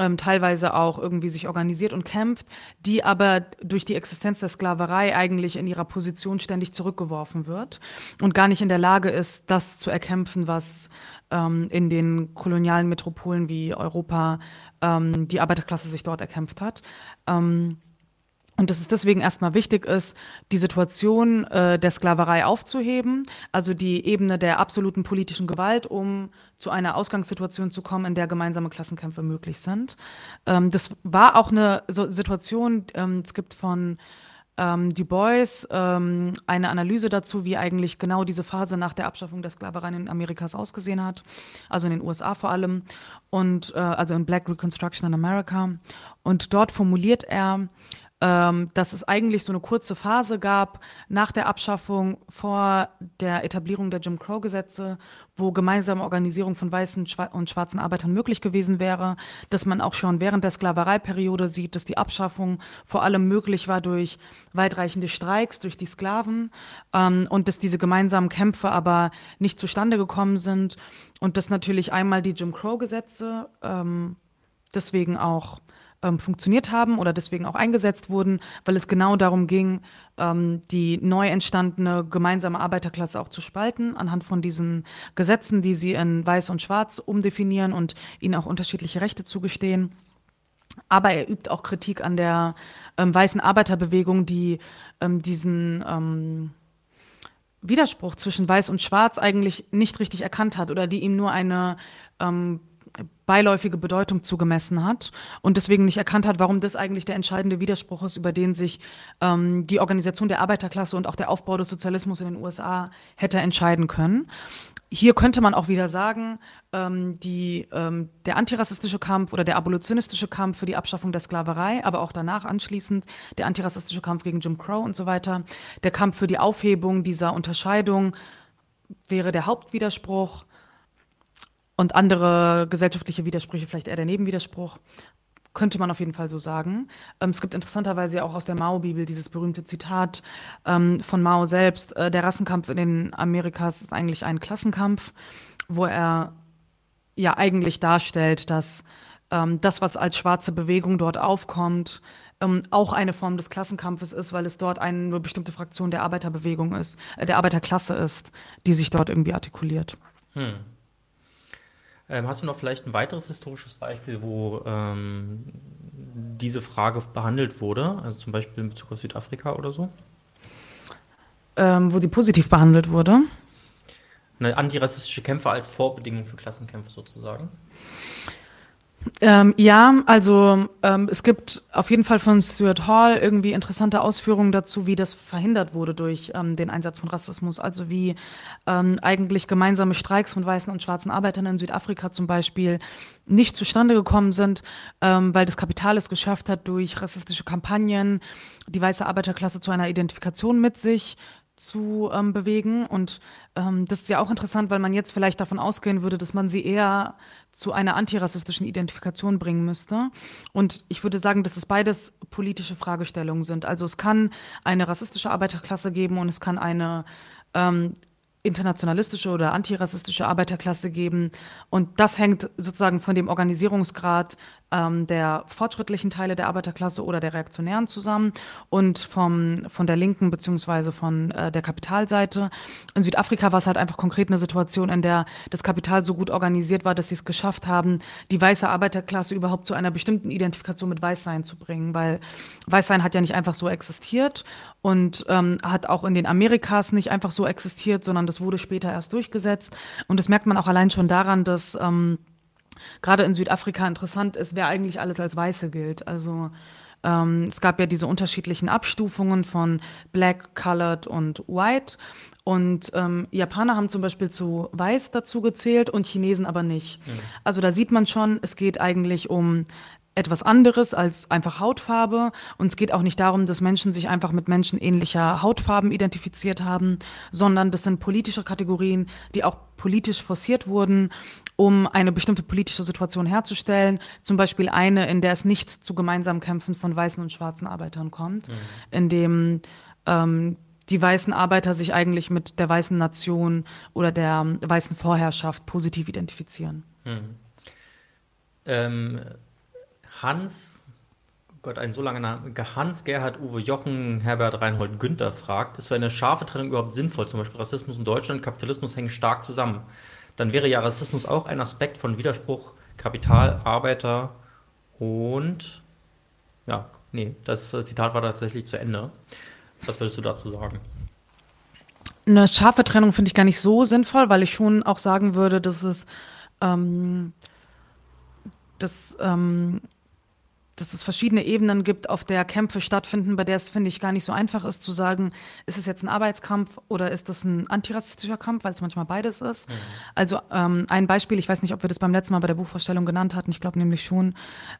ähm, teilweise auch irgendwie sich organisiert und kämpft, die aber durch die Existenz der Sklaverei eigentlich in ihrer Position ständig zurückgeworfen wird und gar nicht in der Lage ist, das zu erkämpfen, was ähm, in den kolonialen Metropolen wie Europa ähm, die Arbeiterklasse sich dort erkämpft hat. Ähm, und dass es deswegen erstmal wichtig ist, die Situation äh, der Sklaverei aufzuheben, also die Ebene der absoluten politischen Gewalt, um zu einer Ausgangssituation zu kommen, in der gemeinsame Klassenkämpfe möglich sind. Ähm, das war auch eine so Situation, ähm, es gibt von ähm, Du Bois ähm, eine Analyse dazu, wie eigentlich genau diese Phase nach der Abschaffung der Sklaverei in Amerikas ausgesehen hat, also in den USA vor allem, und äh, also in Black Reconstruction in America. Und dort formuliert er, ähm, dass es eigentlich so eine kurze Phase gab nach der Abschaffung vor der Etablierung der Jim Crow-Gesetze, wo gemeinsame Organisierung von weißen und schwarzen Arbeitern möglich gewesen wäre, dass man auch schon während der Sklavereiperiode sieht, dass die Abschaffung vor allem möglich war durch weitreichende Streiks, durch die Sklaven ähm, und dass diese gemeinsamen Kämpfe aber nicht zustande gekommen sind und dass natürlich einmal die Jim Crow-Gesetze ähm, deswegen auch ähm, funktioniert haben oder deswegen auch eingesetzt wurden, weil es genau darum ging, ähm, die neu entstandene gemeinsame Arbeiterklasse auch zu spalten, anhand von diesen Gesetzen, die sie in Weiß und Schwarz umdefinieren und ihnen auch unterschiedliche Rechte zugestehen. Aber er übt auch Kritik an der ähm, weißen Arbeiterbewegung, die ähm, diesen ähm, Widerspruch zwischen Weiß und Schwarz eigentlich nicht richtig erkannt hat oder die ihm nur eine ähm, beiläufige Bedeutung zugemessen hat und deswegen nicht erkannt hat, warum das eigentlich der entscheidende Widerspruch ist, über den sich ähm, die Organisation der Arbeiterklasse und auch der Aufbau des Sozialismus in den USA hätte entscheiden können. Hier könnte man auch wieder sagen, ähm, die, ähm, der antirassistische Kampf oder der abolitionistische Kampf für die Abschaffung der Sklaverei, aber auch danach anschließend der antirassistische Kampf gegen Jim Crow und so weiter, der Kampf für die Aufhebung dieser Unterscheidung wäre der Hauptwiderspruch und andere gesellschaftliche Widersprüche, vielleicht eher der Nebenwiderspruch, könnte man auf jeden Fall so sagen. Ähm, es gibt interessanterweise ja auch aus der Mao-Bibel dieses berühmte Zitat ähm, von Mao selbst, äh, der Rassenkampf in den Amerikas ist eigentlich ein Klassenkampf, wo er ja eigentlich darstellt, dass ähm, das, was als schwarze Bewegung dort aufkommt, ähm, auch eine Form des Klassenkampfes ist, weil es dort eine bestimmte Fraktion der Arbeiterbewegung ist, äh, der Arbeiterklasse ist, die sich dort irgendwie artikuliert. Hm. Ähm, hast du noch vielleicht ein weiteres historisches Beispiel, wo ähm, diese Frage behandelt wurde? Also zum Beispiel in Bezug auf Südafrika oder so? Ähm, wo sie positiv behandelt wurde? Eine antirassistische Kämpfe als Vorbedingung für Klassenkämpfe sozusagen? Ähm, ja, also ähm, es gibt auf jeden Fall von Stuart Hall irgendwie interessante Ausführungen dazu, wie das verhindert wurde durch ähm, den Einsatz von Rassismus. Also wie ähm, eigentlich gemeinsame Streiks von weißen und schwarzen Arbeitern in Südafrika zum Beispiel nicht zustande gekommen sind, ähm, weil das Kapital es geschafft hat, durch rassistische Kampagnen die weiße Arbeiterklasse zu einer Identifikation mit sich zu ähm, bewegen. Und ähm, das ist ja auch interessant, weil man jetzt vielleicht davon ausgehen würde, dass man sie eher zu einer antirassistischen Identifikation bringen müsste. Und ich würde sagen, dass es beides politische Fragestellungen sind. Also es kann eine rassistische Arbeiterklasse geben und es kann eine ähm, internationalistische oder antirassistische Arbeiterklasse geben. Und das hängt sozusagen von dem Organisierungsgrad ähm, der fortschrittlichen Teile der Arbeiterklasse oder der Reaktionären zusammen und vom, von der Linken beziehungsweise von äh, der Kapitalseite. In Südafrika war es halt einfach konkret eine Situation, in der das Kapital so gut organisiert war, dass sie es geschafft haben, die weiße Arbeiterklasse überhaupt zu einer bestimmten Identifikation mit Weißsein zu bringen, weil Weißsein hat ja nicht einfach so existiert und ähm, hat auch in den Amerikas nicht einfach so existiert, sondern das wurde später erst durchgesetzt. Und das merkt man auch allein schon daran, dass ähm, gerade in Südafrika interessant ist, wer eigentlich alles als Weiße gilt. Also ähm, es gab ja diese unterschiedlichen Abstufungen von Black, Colored und White. Und ähm, Japaner haben zum Beispiel zu Weiß dazu gezählt und Chinesen aber nicht. Mhm. Also da sieht man schon, es geht eigentlich um etwas anderes als einfach Hautfarbe. Und es geht auch nicht darum, dass Menschen sich einfach mit Menschen ähnlicher Hautfarben identifiziert haben, sondern das sind politische Kategorien, die auch politisch forciert wurden, um eine bestimmte politische Situation herzustellen. Zum Beispiel eine, in der es nicht zu gemeinsamen Kämpfen von weißen und schwarzen Arbeitern kommt, mhm. in dem ähm, die weißen Arbeiter sich eigentlich mit der weißen Nation oder der weißen Vorherrschaft positiv identifizieren. Mhm. Ähm Hans, Gott, ein so langer Name, Hans, Gerhard, Uwe, Jochen, Herbert, Reinhold, Günther fragt, ist so eine scharfe Trennung überhaupt sinnvoll? Zum Beispiel Rassismus in Deutschland, Kapitalismus hängen stark zusammen. Dann wäre ja Rassismus auch ein Aspekt von Widerspruch, Kapital, Arbeiter und ja, nee, das Zitat war tatsächlich zu Ende. Was würdest du dazu sagen? Eine scharfe Trennung finde ich gar nicht so sinnvoll, weil ich schon auch sagen würde, dass es ähm, dass ähm, dass es verschiedene Ebenen gibt, auf der Kämpfe stattfinden, bei der es, finde ich, gar nicht so einfach ist zu sagen, ist es jetzt ein Arbeitskampf oder ist das ein antirassistischer Kampf, weil es manchmal beides ist. Mhm. Also ähm, ein Beispiel, ich weiß nicht, ob wir das beim letzten Mal bei der Buchvorstellung genannt hatten, ich glaube nämlich schon,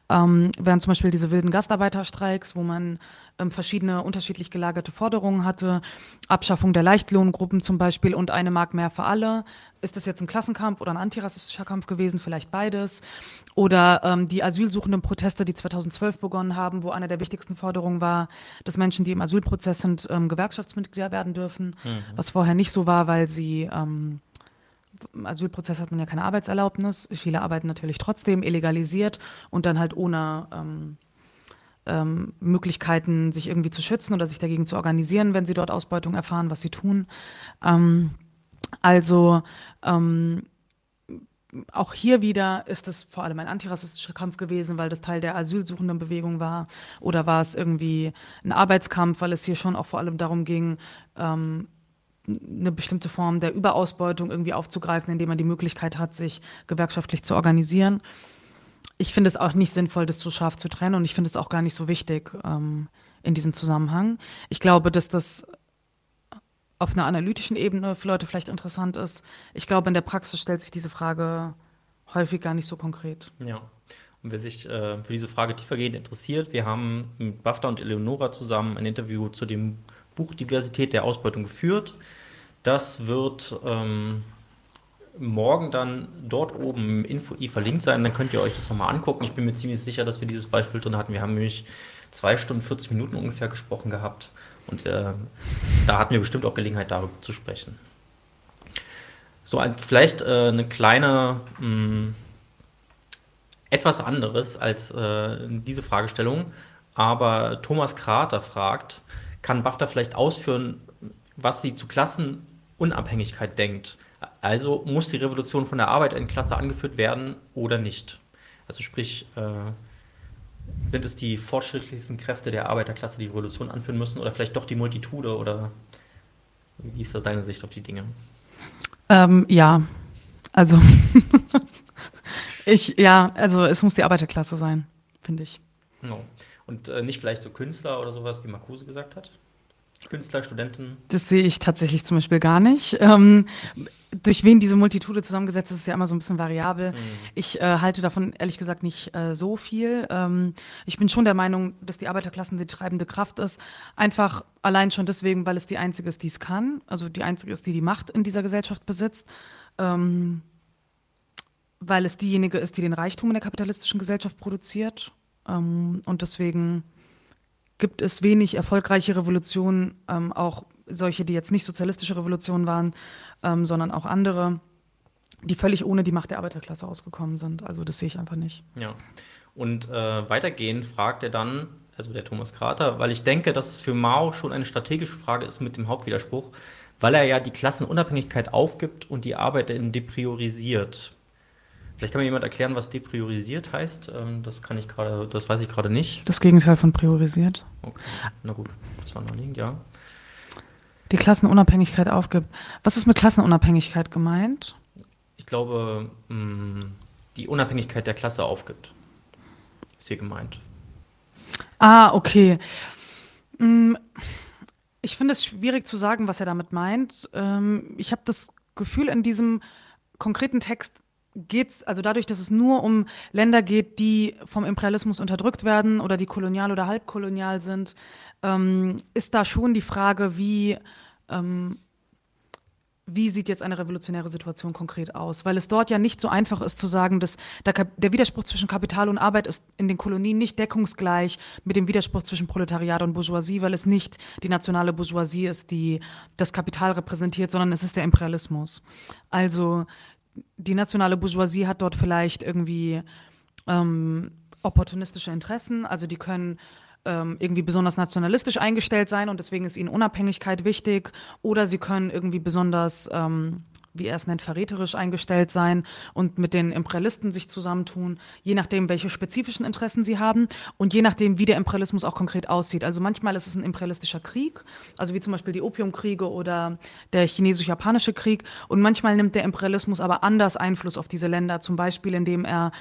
ähm, wären zum Beispiel diese wilden Gastarbeiterstreiks, wo man verschiedene unterschiedlich gelagerte Forderungen hatte, Abschaffung der Leichtlohngruppen zum Beispiel und eine Mark mehr für alle, ist das jetzt ein Klassenkampf oder ein antirassistischer Kampf gewesen? Vielleicht beides. Oder ähm, die asylsuchenden Proteste, die 2012 begonnen haben, wo eine der wichtigsten Forderungen war, dass Menschen, die im Asylprozess sind, ähm, Gewerkschaftsmitglieder werden dürfen, mhm. was vorher nicht so war, weil sie ähm, im Asylprozess hat man ja keine Arbeitserlaubnis. Viele arbeiten natürlich trotzdem illegalisiert und dann halt ohne ähm, ähm, Möglichkeiten, sich irgendwie zu schützen oder sich dagegen zu organisieren, wenn sie dort Ausbeutung erfahren, was sie tun. Ähm, also ähm, auch hier wieder ist es vor allem ein antirassistischer Kampf gewesen, weil das Teil der asylsuchenden Bewegung war. Oder war es irgendwie ein Arbeitskampf, weil es hier schon auch vor allem darum ging, ähm, eine bestimmte Form der Überausbeutung irgendwie aufzugreifen, indem man die Möglichkeit hat, sich gewerkschaftlich zu organisieren. Ich finde es auch nicht sinnvoll, das so scharf zu trennen und ich finde es auch gar nicht so wichtig ähm, in diesem Zusammenhang. Ich glaube, dass das auf einer analytischen Ebene für Leute vielleicht interessant ist. Ich glaube, in der Praxis stellt sich diese Frage häufig gar nicht so konkret. Ja. Und wer sich äh, für diese Frage tiefergehend interessiert, wir haben mit BAFTA und Eleonora zusammen ein Interview zu dem Buch Diversität der Ausbeutung geführt. Das wird ähm, morgen dann dort oben im Info-i verlinkt sein. Dann könnt ihr euch das nochmal angucken. Ich bin mir ziemlich sicher, dass wir dieses Beispiel drin hatten. Wir haben nämlich zwei Stunden, 40 Minuten ungefähr gesprochen gehabt. Und äh, da hatten wir bestimmt auch Gelegenheit, darüber zu sprechen. So, ein, vielleicht äh, eine kleine, mh, hm, etwas anderes als äh, diese Fragestellung. Aber Thomas Krater fragt, kann BAFTA vielleicht ausführen, was sie zu Klassenunabhängigkeit denkt? Also muss die Revolution von der Arbeit in Klasse angeführt werden oder nicht? Also sprich, äh, sind es die fortschrittlichsten Kräfte der Arbeiterklasse, die, die Revolution anführen müssen oder vielleicht doch die Multitude oder wie ist da deine Sicht auf die Dinge? Ähm, ja, also (laughs) ich, ja, also es muss die Arbeiterklasse sein, finde ich. No. Und äh, nicht vielleicht so Künstler oder sowas, wie Marcuse gesagt hat? Künstler, Studenten? Das sehe ich tatsächlich zum Beispiel gar nicht. Ähm, durch wen diese Multitude zusammengesetzt ist, ist ja immer so ein bisschen variabel. Mhm. Ich äh, halte davon ehrlich gesagt nicht äh, so viel. Ähm, ich bin schon der Meinung, dass die Arbeiterklasse die treibende Kraft ist. Einfach allein schon deswegen, weil es die einzige ist, die es kann. Also die einzige ist, die die Macht in dieser Gesellschaft besitzt. Ähm, weil es diejenige ist, die den Reichtum in der kapitalistischen Gesellschaft produziert. Ähm, und deswegen gibt es wenig erfolgreiche Revolutionen, ähm, auch solche, die jetzt nicht sozialistische Revolutionen waren, ähm, sondern auch andere, die völlig ohne die Macht der Arbeiterklasse ausgekommen sind. Also das sehe ich einfach nicht. Ja. Und äh, weitergehend fragt er dann, also der Thomas Krater, weil ich denke, dass es für Mao schon eine strategische Frage ist mit dem Hauptwiderspruch, weil er ja die Klassenunabhängigkeit aufgibt und die Arbeiter depriorisiert. Vielleicht kann mir jemand erklären, was depriorisiert heißt. Ähm, das kann ich gerade, das weiß ich gerade nicht. Das Gegenteil von priorisiert. Okay, na gut, das war noch liegend, ja. Die Klassenunabhängigkeit aufgibt. Was ist mit Klassenunabhängigkeit gemeint? Ich glaube, mm, die Unabhängigkeit der Klasse aufgibt. Ist hier gemeint. Ah, okay. Mm, ich finde es schwierig zu sagen, was er damit meint. Ähm, ich habe das Gefühl, in diesem konkreten Text geht es, also dadurch, dass es nur um Länder geht, die vom Imperialismus unterdrückt werden oder die kolonial oder halbkolonial sind, ähm, ist da schon die Frage, wie ähm, wie sieht jetzt eine revolutionäre Situation konkret aus? Weil es dort ja nicht so einfach ist zu sagen, dass der, der, Widerspruch zwischen Kapital und Arbeit ist in den Kolonien nicht deckungsgleich mit dem Widerspruch zwischen Proletariat und Bourgeoisie, weil es nicht die nationale Bourgeoisie ist, die das Kapital repräsentiert, sondern es ist der Imperialismus. Also die nationale Bourgeoisie hat dort vielleicht irgendwie ähm, opportunistische Interessen, also die können ähm, irgendwie besonders nationalistisch eingestellt sein und deswegen ist ihnen Unabhängigkeit wichtig. Oder sie können irgendwie besonders ähm, wie er es nennt, verräterisch eingestellt sein und mit den Imperialisten sich zusammentun, je nachdem, welche spezifischen Interessen sie haben und je nachdem, wie der Imperialismus auch konkret aussieht. Also manchmal ist es ein imperialistischer Krieg, also wie zum Beispiel die Opiumkriege oder der chinesisch-japanische Krieg und manchmal nimmt der Imperialismus aber anders Einfluss auf diese Länder, zum Beispiel indem er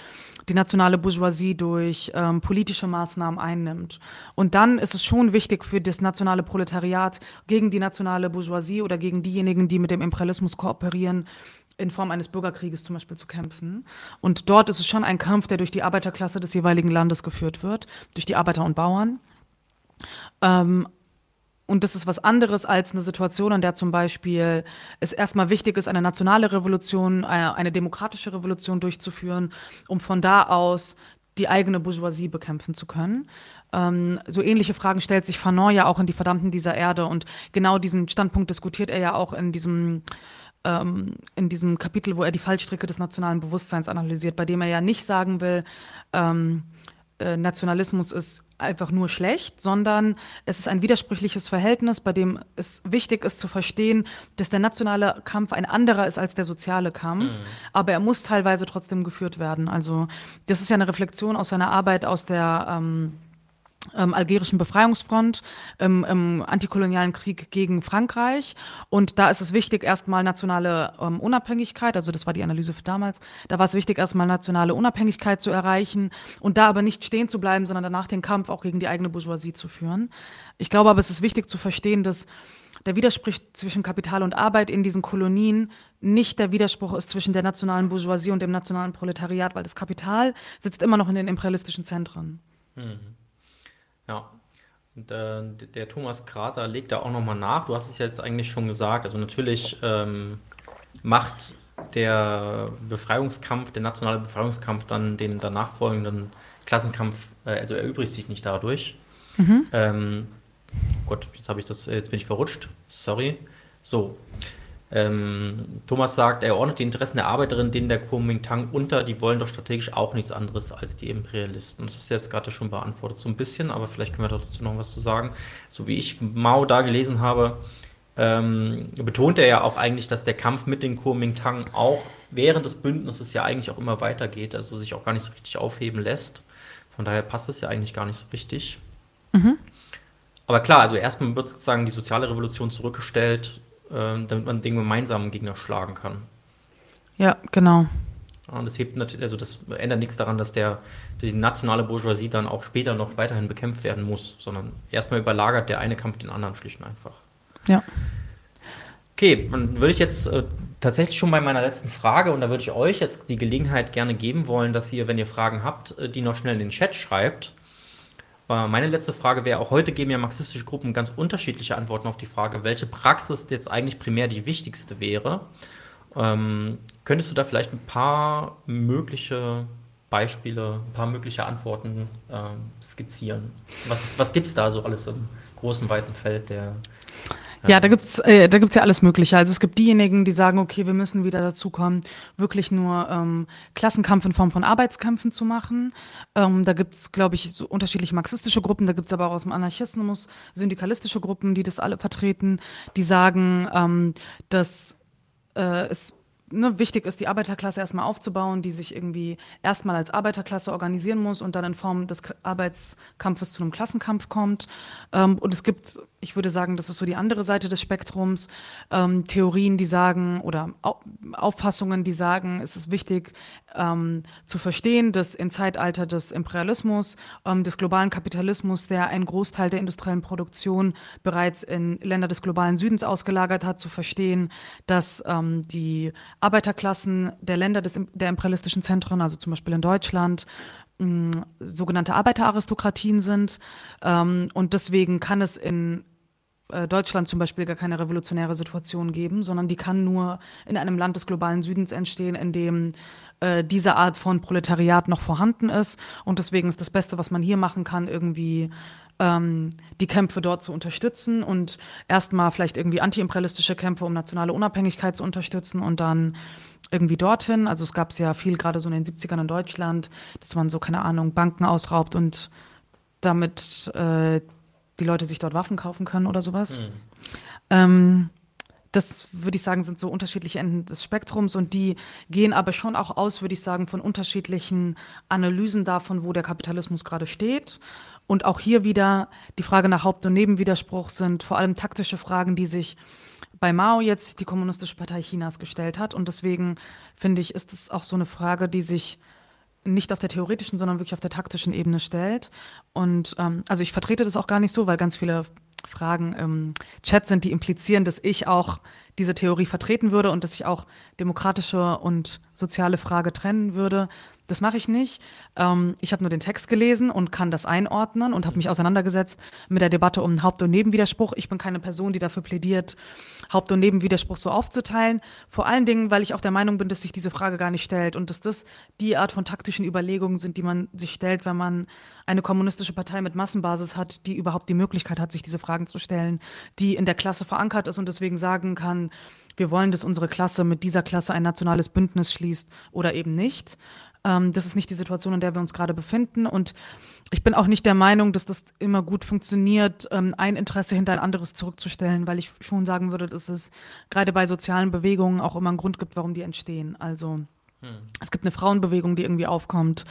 die nationale Bourgeoisie durch ähm, politische Maßnahmen einnimmt. Und dann ist es schon wichtig für das nationale Proletariat gegen die nationale Bourgeoisie oder gegen diejenigen, die mit dem Imperialismus kooperieren, probieren, in Form eines Bürgerkrieges zum Beispiel zu kämpfen. Und dort ist es schon ein Kampf, der durch die Arbeiterklasse des jeweiligen Landes geführt wird, durch die Arbeiter und Bauern. Ähm, und das ist was anderes als eine Situation, in der zum Beispiel es erstmal wichtig ist, eine nationale Revolution, eine, äh, eine demokratische Revolution durchzuführen, um von da aus die eigene Bourgeoisie bekämpfen zu können. Ähm, so ähnliche Fragen stellt sich Fanon ja auch in Die Verdammten dieser Erde und genau diesen Standpunkt diskutiert er ja auch in diesem ähm, in diesem Kapitel, wo er die Fallstricke des nationalen Bewusstseins analysiert, bei dem er ja nicht sagen will, ähm, äh, Nationalismus ist einfach nur schlecht, sondern es ist ein widersprüchliches Verhältnis, bei dem es wichtig ist zu verstehen, dass der nationale Kampf ein anderer ist als der soziale Kampf, mhm. aber er muss teilweise trotzdem geführt werden. Also das ist ja eine Reflexion aus seiner Arbeit aus der ähm, ähm, algerischen Befreiungsfront ähm, im antikolonialen Krieg gegen Frankreich. Und da ist es wichtig, erstmal nationale ähm, Unabhängigkeit, also das war die Analyse für damals, da war es wichtig, erstmal nationale Unabhängigkeit zu erreichen und da aber nicht stehen zu bleiben, sondern danach den Kampf auch gegen die eigene Bourgeoisie zu führen. Ich glaube aber, es ist wichtig zu verstehen, dass der Widerspruch zwischen Kapital und Arbeit in diesen Kolonien nicht der Widerspruch ist zwischen der nationalen Bourgeoisie und dem nationalen Proletariat, weil das Kapital sitzt immer noch in den imperialistischen Zentren. Mhm. Ja. Und, äh, der Thomas Krater legt da auch nochmal nach. Du hast es jetzt eigentlich schon gesagt. Also natürlich ähm, macht der Befreiungskampf, der nationale Befreiungskampf dann den danach folgenden Klassenkampf, äh, also erübrigt sich nicht dadurch. Mhm. Ähm, Gott, jetzt habe ich das, jetzt bin ich verrutscht. Sorry. So, ähm, Thomas sagt, er ordnet die Interessen der Arbeiterinnen denen der Kuomintang unter, die wollen doch strategisch auch nichts anderes als die Imperialisten. Das ist jetzt gerade schon beantwortet, so ein bisschen, aber vielleicht können wir dazu noch was zu sagen. So wie ich Mao da gelesen habe, ähm, betont er ja auch eigentlich, dass der Kampf mit den Kuomintang auch während des Bündnisses ja eigentlich auch immer weitergeht, also sich auch gar nicht so richtig aufheben lässt. Von daher passt es ja eigentlich gar nicht so richtig. Mhm. Aber klar, also erstmal wird sozusagen die soziale Revolution zurückgestellt damit man den gemeinsamen Gegner schlagen kann. Ja, genau. Und das hebt natürlich, also das ändert nichts daran, dass der, die nationale Bourgeoisie dann auch später noch weiterhin bekämpft werden muss, sondern erstmal überlagert der eine Kampf den anderen schlicht und einfach. Ja. Okay, dann würde ich jetzt äh, tatsächlich schon bei meiner letzten Frage und da würde ich euch jetzt die Gelegenheit gerne geben wollen, dass ihr, wenn ihr Fragen habt, äh, die noch schnell in den Chat schreibt. Meine letzte Frage wäre, auch heute geben ja marxistische Gruppen ganz unterschiedliche Antworten auf die Frage, welche Praxis jetzt eigentlich primär die wichtigste wäre. Ähm, könntest du da vielleicht ein paar mögliche Beispiele, ein paar mögliche Antworten äh, skizzieren? Was, was gibt es da so alles im großen, weiten Feld der ja, da gibt's äh, da gibt's ja alles Mögliche. Also es gibt diejenigen, die sagen, okay, wir müssen wieder dazu kommen, wirklich nur ähm, Klassenkampf in Form von Arbeitskämpfen zu machen. Ähm, da gibt's, glaube ich, so unterschiedliche marxistische Gruppen. Da gibt's aber auch aus dem Anarchismus syndikalistische Gruppen, die das alle vertreten, die sagen, ähm, dass äh, es ne, wichtig ist, die Arbeiterklasse erstmal aufzubauen, die sich irgendwie erstmal als Arbeiterklasse organisieren muss und dann in Form des Arbeitskampfes zu einem Klassenkampf kommt. Ähm, und es gibt, ich würde sagen, das ist so die andere Seite des Spektrums, ähm, Theorien, die sagen oder Auffassungen, die sagen, es ist wichtig ähm, zu verstehen, dass im Zeitalter des Imperialismus, ähm, des globalen Kapitalismus, der einen Großteil der industriellen Produktion bereits in Länder des globalen Südens ausgelagert hat, zu verstehen, dass ähm, die Arbeiterklassen der Länder des, der imperialistischen Zentren, also zum Beispiel in Deutschland, mh, sogenannte Arbeiteraristokratien sind. Ähm, und deswegen kann es in äh, Deutschland zum Beispiel gar keine revolutionäre Situation geben, sondern die kann nur in einem Land des globalen Südens entstehen, in dem äh, diese Art von Proletariat noch vorhanden ist. Und deswegen ist das Beste, was man hier machen kann, irgendwie ähm, die Kämpfe dort zu unterstützen und erstmal vielleicht irgendwie antiimperialistische Kämpfe, um nationale Unabhängigkeit zu unterstützen und dann irgendwie dorthin. Also es gab es ja viel gerade so in den 70ern in Deutschland, dass man so, keine Ahnung, Banken ausraubt und damit äh, die Leute sich dort Waffen kaufen können oder sowas. Hm. Ähm, das würde ich sagen, sind so unterschiedliche Enden des Spektrums und die gehen aber schon auch aus, würde ich sagen, von unterschiedlichen Analysen davon, wo der Kapitalismus gerade steht und auch hier wieder die Frage nach Haupt- und Nebenwiderspruch sind vor allem taktische Fragen, die sich bei Mao jetzt die Kommunistische Partei Chinas gestellt hat. Und deswegen finde ich, ist es auch so eine Frage, die sich nicht auf der theoretischen, sondern wirklich auf der taktischen Ebene stellt. Und ähm, also ich vertrete das auch gar nicht so, weil ganz viele Fragen im Chat sind, die implizieren, dass ich auch diese Theorie vertreten würde und dass ich auch demokratische und soziale Frage trennen würde. Das mache ich nicht. Ähm, ich habe nur den Text gelesen und kann das einordnen und habe mich auseinandergesetzt mit der Debatte um Haupt- und Nebenwiderspruch. Ich bin keine Person, die dafür plädiert, Haupt- und Nebenwiderspruch so aufzuteilen. Vor allen Dingen, weil ich auch der Meinung bin, dass sich diese Frage gar nicht stellt und dass das die Art von taktischen Überlegungen sind, die man sich stellt, wenn man eine kommunistische Partei mit Massenbasis hat, die überhaupt die Möglichkeit hat, sich diese Fragen zu stellen, die in der Klasse verankert ist und deswegen sagen kann, wir wollen, dass unsere Klasse mit dieser Klasse ein nationales Bündnis schließt oder eben nicht. Ähm, das ist nicht die Situation, in der wir uns gerade befinden. Und ich bin auch nicht der Meinung, dass das immer gut funktioniert, ähm, ein Interesse hinter ein anderes zurückzustellen, weil ich schon sagen würde, dass es gerade bei sozialen Bewegungen auch immer einen Grund gibt, warum die entstehen. Also hm. Es gibt eine Frauenbewegung, die irgendwie aufkommt,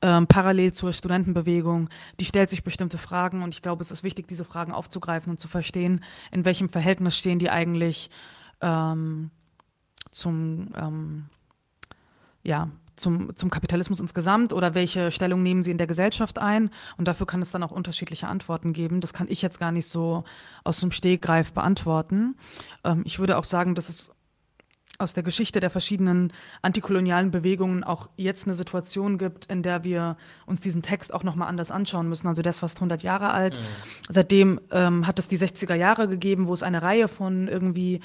ähm, parallel zur Studentenbewegung. Die stellt sich bestimmte Fragen und ich glaube, es ist wichtig, diese Fragen aufzugreifen und zu verstehen, in welchem Verhältnis stehen die eigentlich ähm, zum, ähm, ja, zum, zum Kapitalismus insgesamt oder welche Stellung nehmen sie in der Gesellschaft ein? Und dafür kann es dann auch unterschiedliche Antworten geben. Das kann ich jetzt gar nicht so aus dem Stegreif beantworten. Ähm, ich würde auch sagen, dass es aus der Geschichte der verschiedenen antikolonialen Bewegungen auch jetzt eine Situation gibt, in der wir uns diesen Text auch nochmal anders anschauen müssen. Also der ist fast 100 Jahre alt. Mhm. Seitdem ähm, hat es die 60er Jahre gegeben, wo es eine Reihe von irgendwie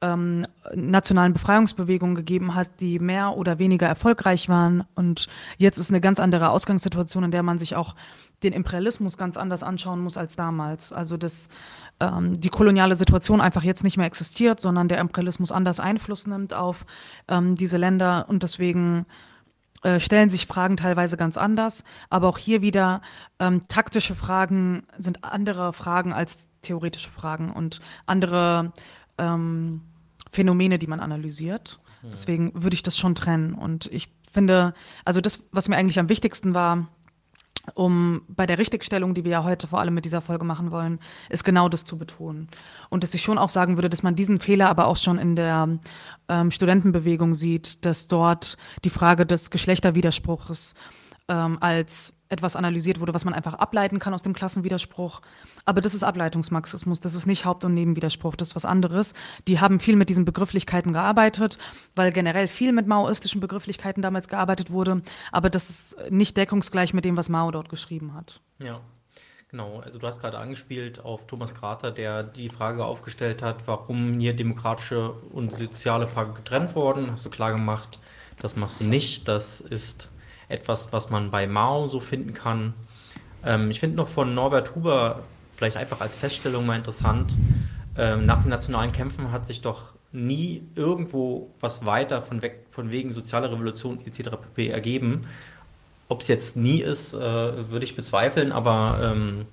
ähm, nationalen Befreiungsbewegungen gegeben hat, die mehr oder weniger erfolgreich waren. Und jetzt ist eine ganz andere Ausgangssituation, in der man sich auch den Imperialismus ganz anders anschauen muss als damals. Also dass ähm, die koloniale Situation einfach jetzt nicht mehr existiert, sondern der Imperialismus anders Einfluss nimmt auf ähm, diese Länder und deswegen äh, stellen sich Fragen teilweise ganz anders. Aber auch hier wieder ähm, taktische Fragen sind andere Fragen als theoretische Fragen und andere ähm, Phänomene, die man analysiert. Hm. Deswegen würde ich das schon trennen. Und ich finde, also das, was mir eigentlich am wichtigsten war, um bei der Richtigstellung, die wir ja heute vor allem mit dieser Folge machen wollen, ist genau das zu betonen. Und dass ich schon auch sagen würde, dass man diesen Fehler aber auch schon in der ähm, Studentenbewegung sieht, dass dort die Frage des Geschlechterwiderspruchs ähm, als etwas analysiert wurde, was man einfach ableiten kann aus dem Klassenwiderspruch. Aber das ist Ableitungsmarxismus, das ist nicht Haupt- und Nebenwiderspruch, das ist was anderes. Die haben viel mit diesen Begrifflichkeiten gearbeitet, weil generell viel mit maoistischen Begrifflichkeiten damals gearbeitet wurde. Aber das ist nicht deckungsgleich mit dem, was Mao dort geschrieben hat. Ja. Genau, also du hast gerade angespielt auf Thomas Krater, der die Frage aufgestellt hat, warum hier demokratische und soziale Fragen getrennt wurden. Hast du klar gemacht, das machst du nicht. Das ist etwas, was man bei Mao so finden kann. Ähm, ich finde noch von Norbert Huber vielleicht einfach als Feststellung mal interessant. Ähm, nach den nationalen Kämpfen hat sich doch nie irgendwo was weiter von, weg, von wegen sozialer Revolution etc. pp. ergeben. Ob es jetzt nie ist, äh, würde ich bezweifeln, aber ähm,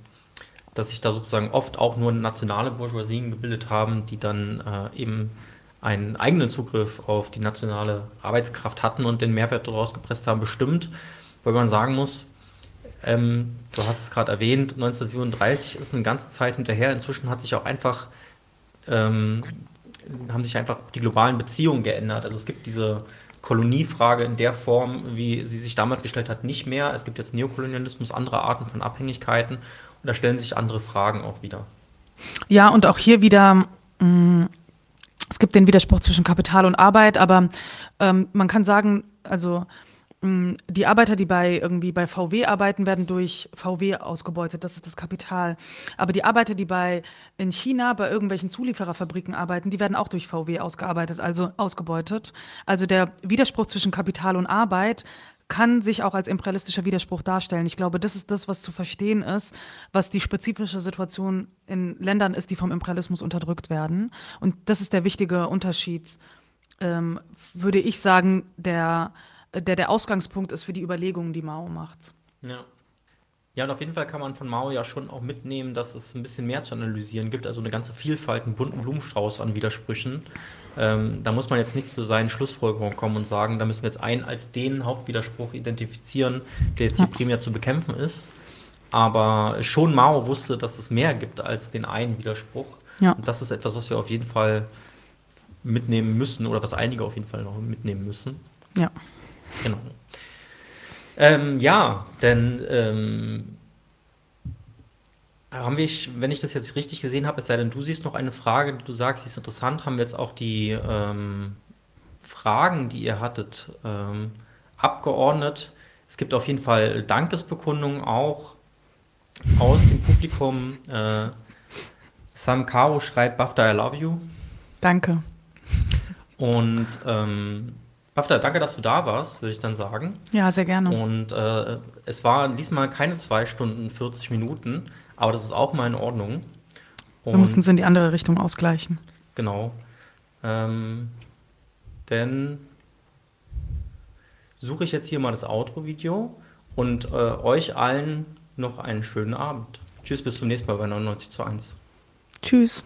dass sich da sozusagen oft auch nur nationale Bourgeoisien gebildet haben, die dann äh, eben einen eigenen Zugriff auf die nationale Arbeitskraft hatten und den Mehrwert daraus gepresst haben, bestimmt, weil man sagen muss, ähm, du hast es gerade erwähnt, 1937 ist eine ganze Zeit hinterher. Inzwischen hat sich auch einfach, ähm, haben sich einfach die globalen Beziehungen geändert. Also es gibt diese Koloniefrage in der Form, wie sie sich damals gestellt hat, nicht mehr. Es gibt jetzt Neokolonialismus, andere Arten von Abhängigkeiten und da stellen sich andere Fragen auch wieder. Ja, und auch hier wieder, mh, mm, es gibt den Widerspruch zwischen Kapital und Arbeit, aber ähm, man kann sagen, also Mm, die Arbeiter, die bei irgendwie bei VW arbeiten, werden durch VW ausgebeutet. Das ist das Kapital. Aber die Arbeiter, die bei in China bei irgendwelchen Zuliefererfabriken arbeiten, die werden auch durch VW ausgearbeitet, also ausgebeutet. Also der Widerspruch zwischen Kapital und Arbeit kann sich auch als imperialistischer Widerspruch darstellen. Ich glaube, das ist das, was zu verstehen ist, was die spezifische Situation in Ländern ist, die vom Imperialismus unterdrückt werden. Und das ist der wichtige Unterschied, ähm, würde ich sagen, der der der Ausgangspunkt ist für die Überlegungen, die Mao macht. Ja. Ja, und auf jeden Fall kann man von Mao ja schon auch mitnehmen, dass es ein bisschen mehr zu analysieren gibt, also eine ganze Vielfalt, einen bunten Blumenstrauß an Widersprüchen. Ähm, da muss man jetzt nicht zu seinen Schlussfolgerungen kommen und sagen, da müssen wir jetzt einen als den Hauptwiderspruch identifizieren, der jetzt hier primär zu bekämpfen ist. Aber schon Mao wusste, dass es mehr gibt als den einen Widerspruch. Ja. Und das ist etwas, was wir auf jeden Fall mitnehmen müssen oder was einige auf jeden Fall noch mitnehmen müssen. Ja. Genau. Ähm, ja, denn ähm, haben wir, wenn ich das jetzt richtig gesehen habe, es sei denn, du siehst noch eine Frage, die du sagst, die ist interessant, haben wir jetzt auch die ähm, Fragen, die ihr hattet, ähm, abgeordnet. Es gibt auf jeden Fall Dankesbekundungen auch aus dem Publikum. Äh, Sam Caro schreibt, Bafta, I love you. Danke. Und ähm, Bafta, danke, dass du da warst, würde ich dann sagen. Ja, sehr gerne. Und äh, es waren diesmal keine zwei Stunden 40 Minuten, aber das ist auch mal in Ordnung. Und Wir mussten es in die andere Richtung ausgleichen. Genau. Ähm, denn suche ich jetzt hier mal das Outro-Video und äh, euch allen noch einen schönen Abend. Tschüss, bis zum nächsten Mal bei 99 zu 1. Tschüss.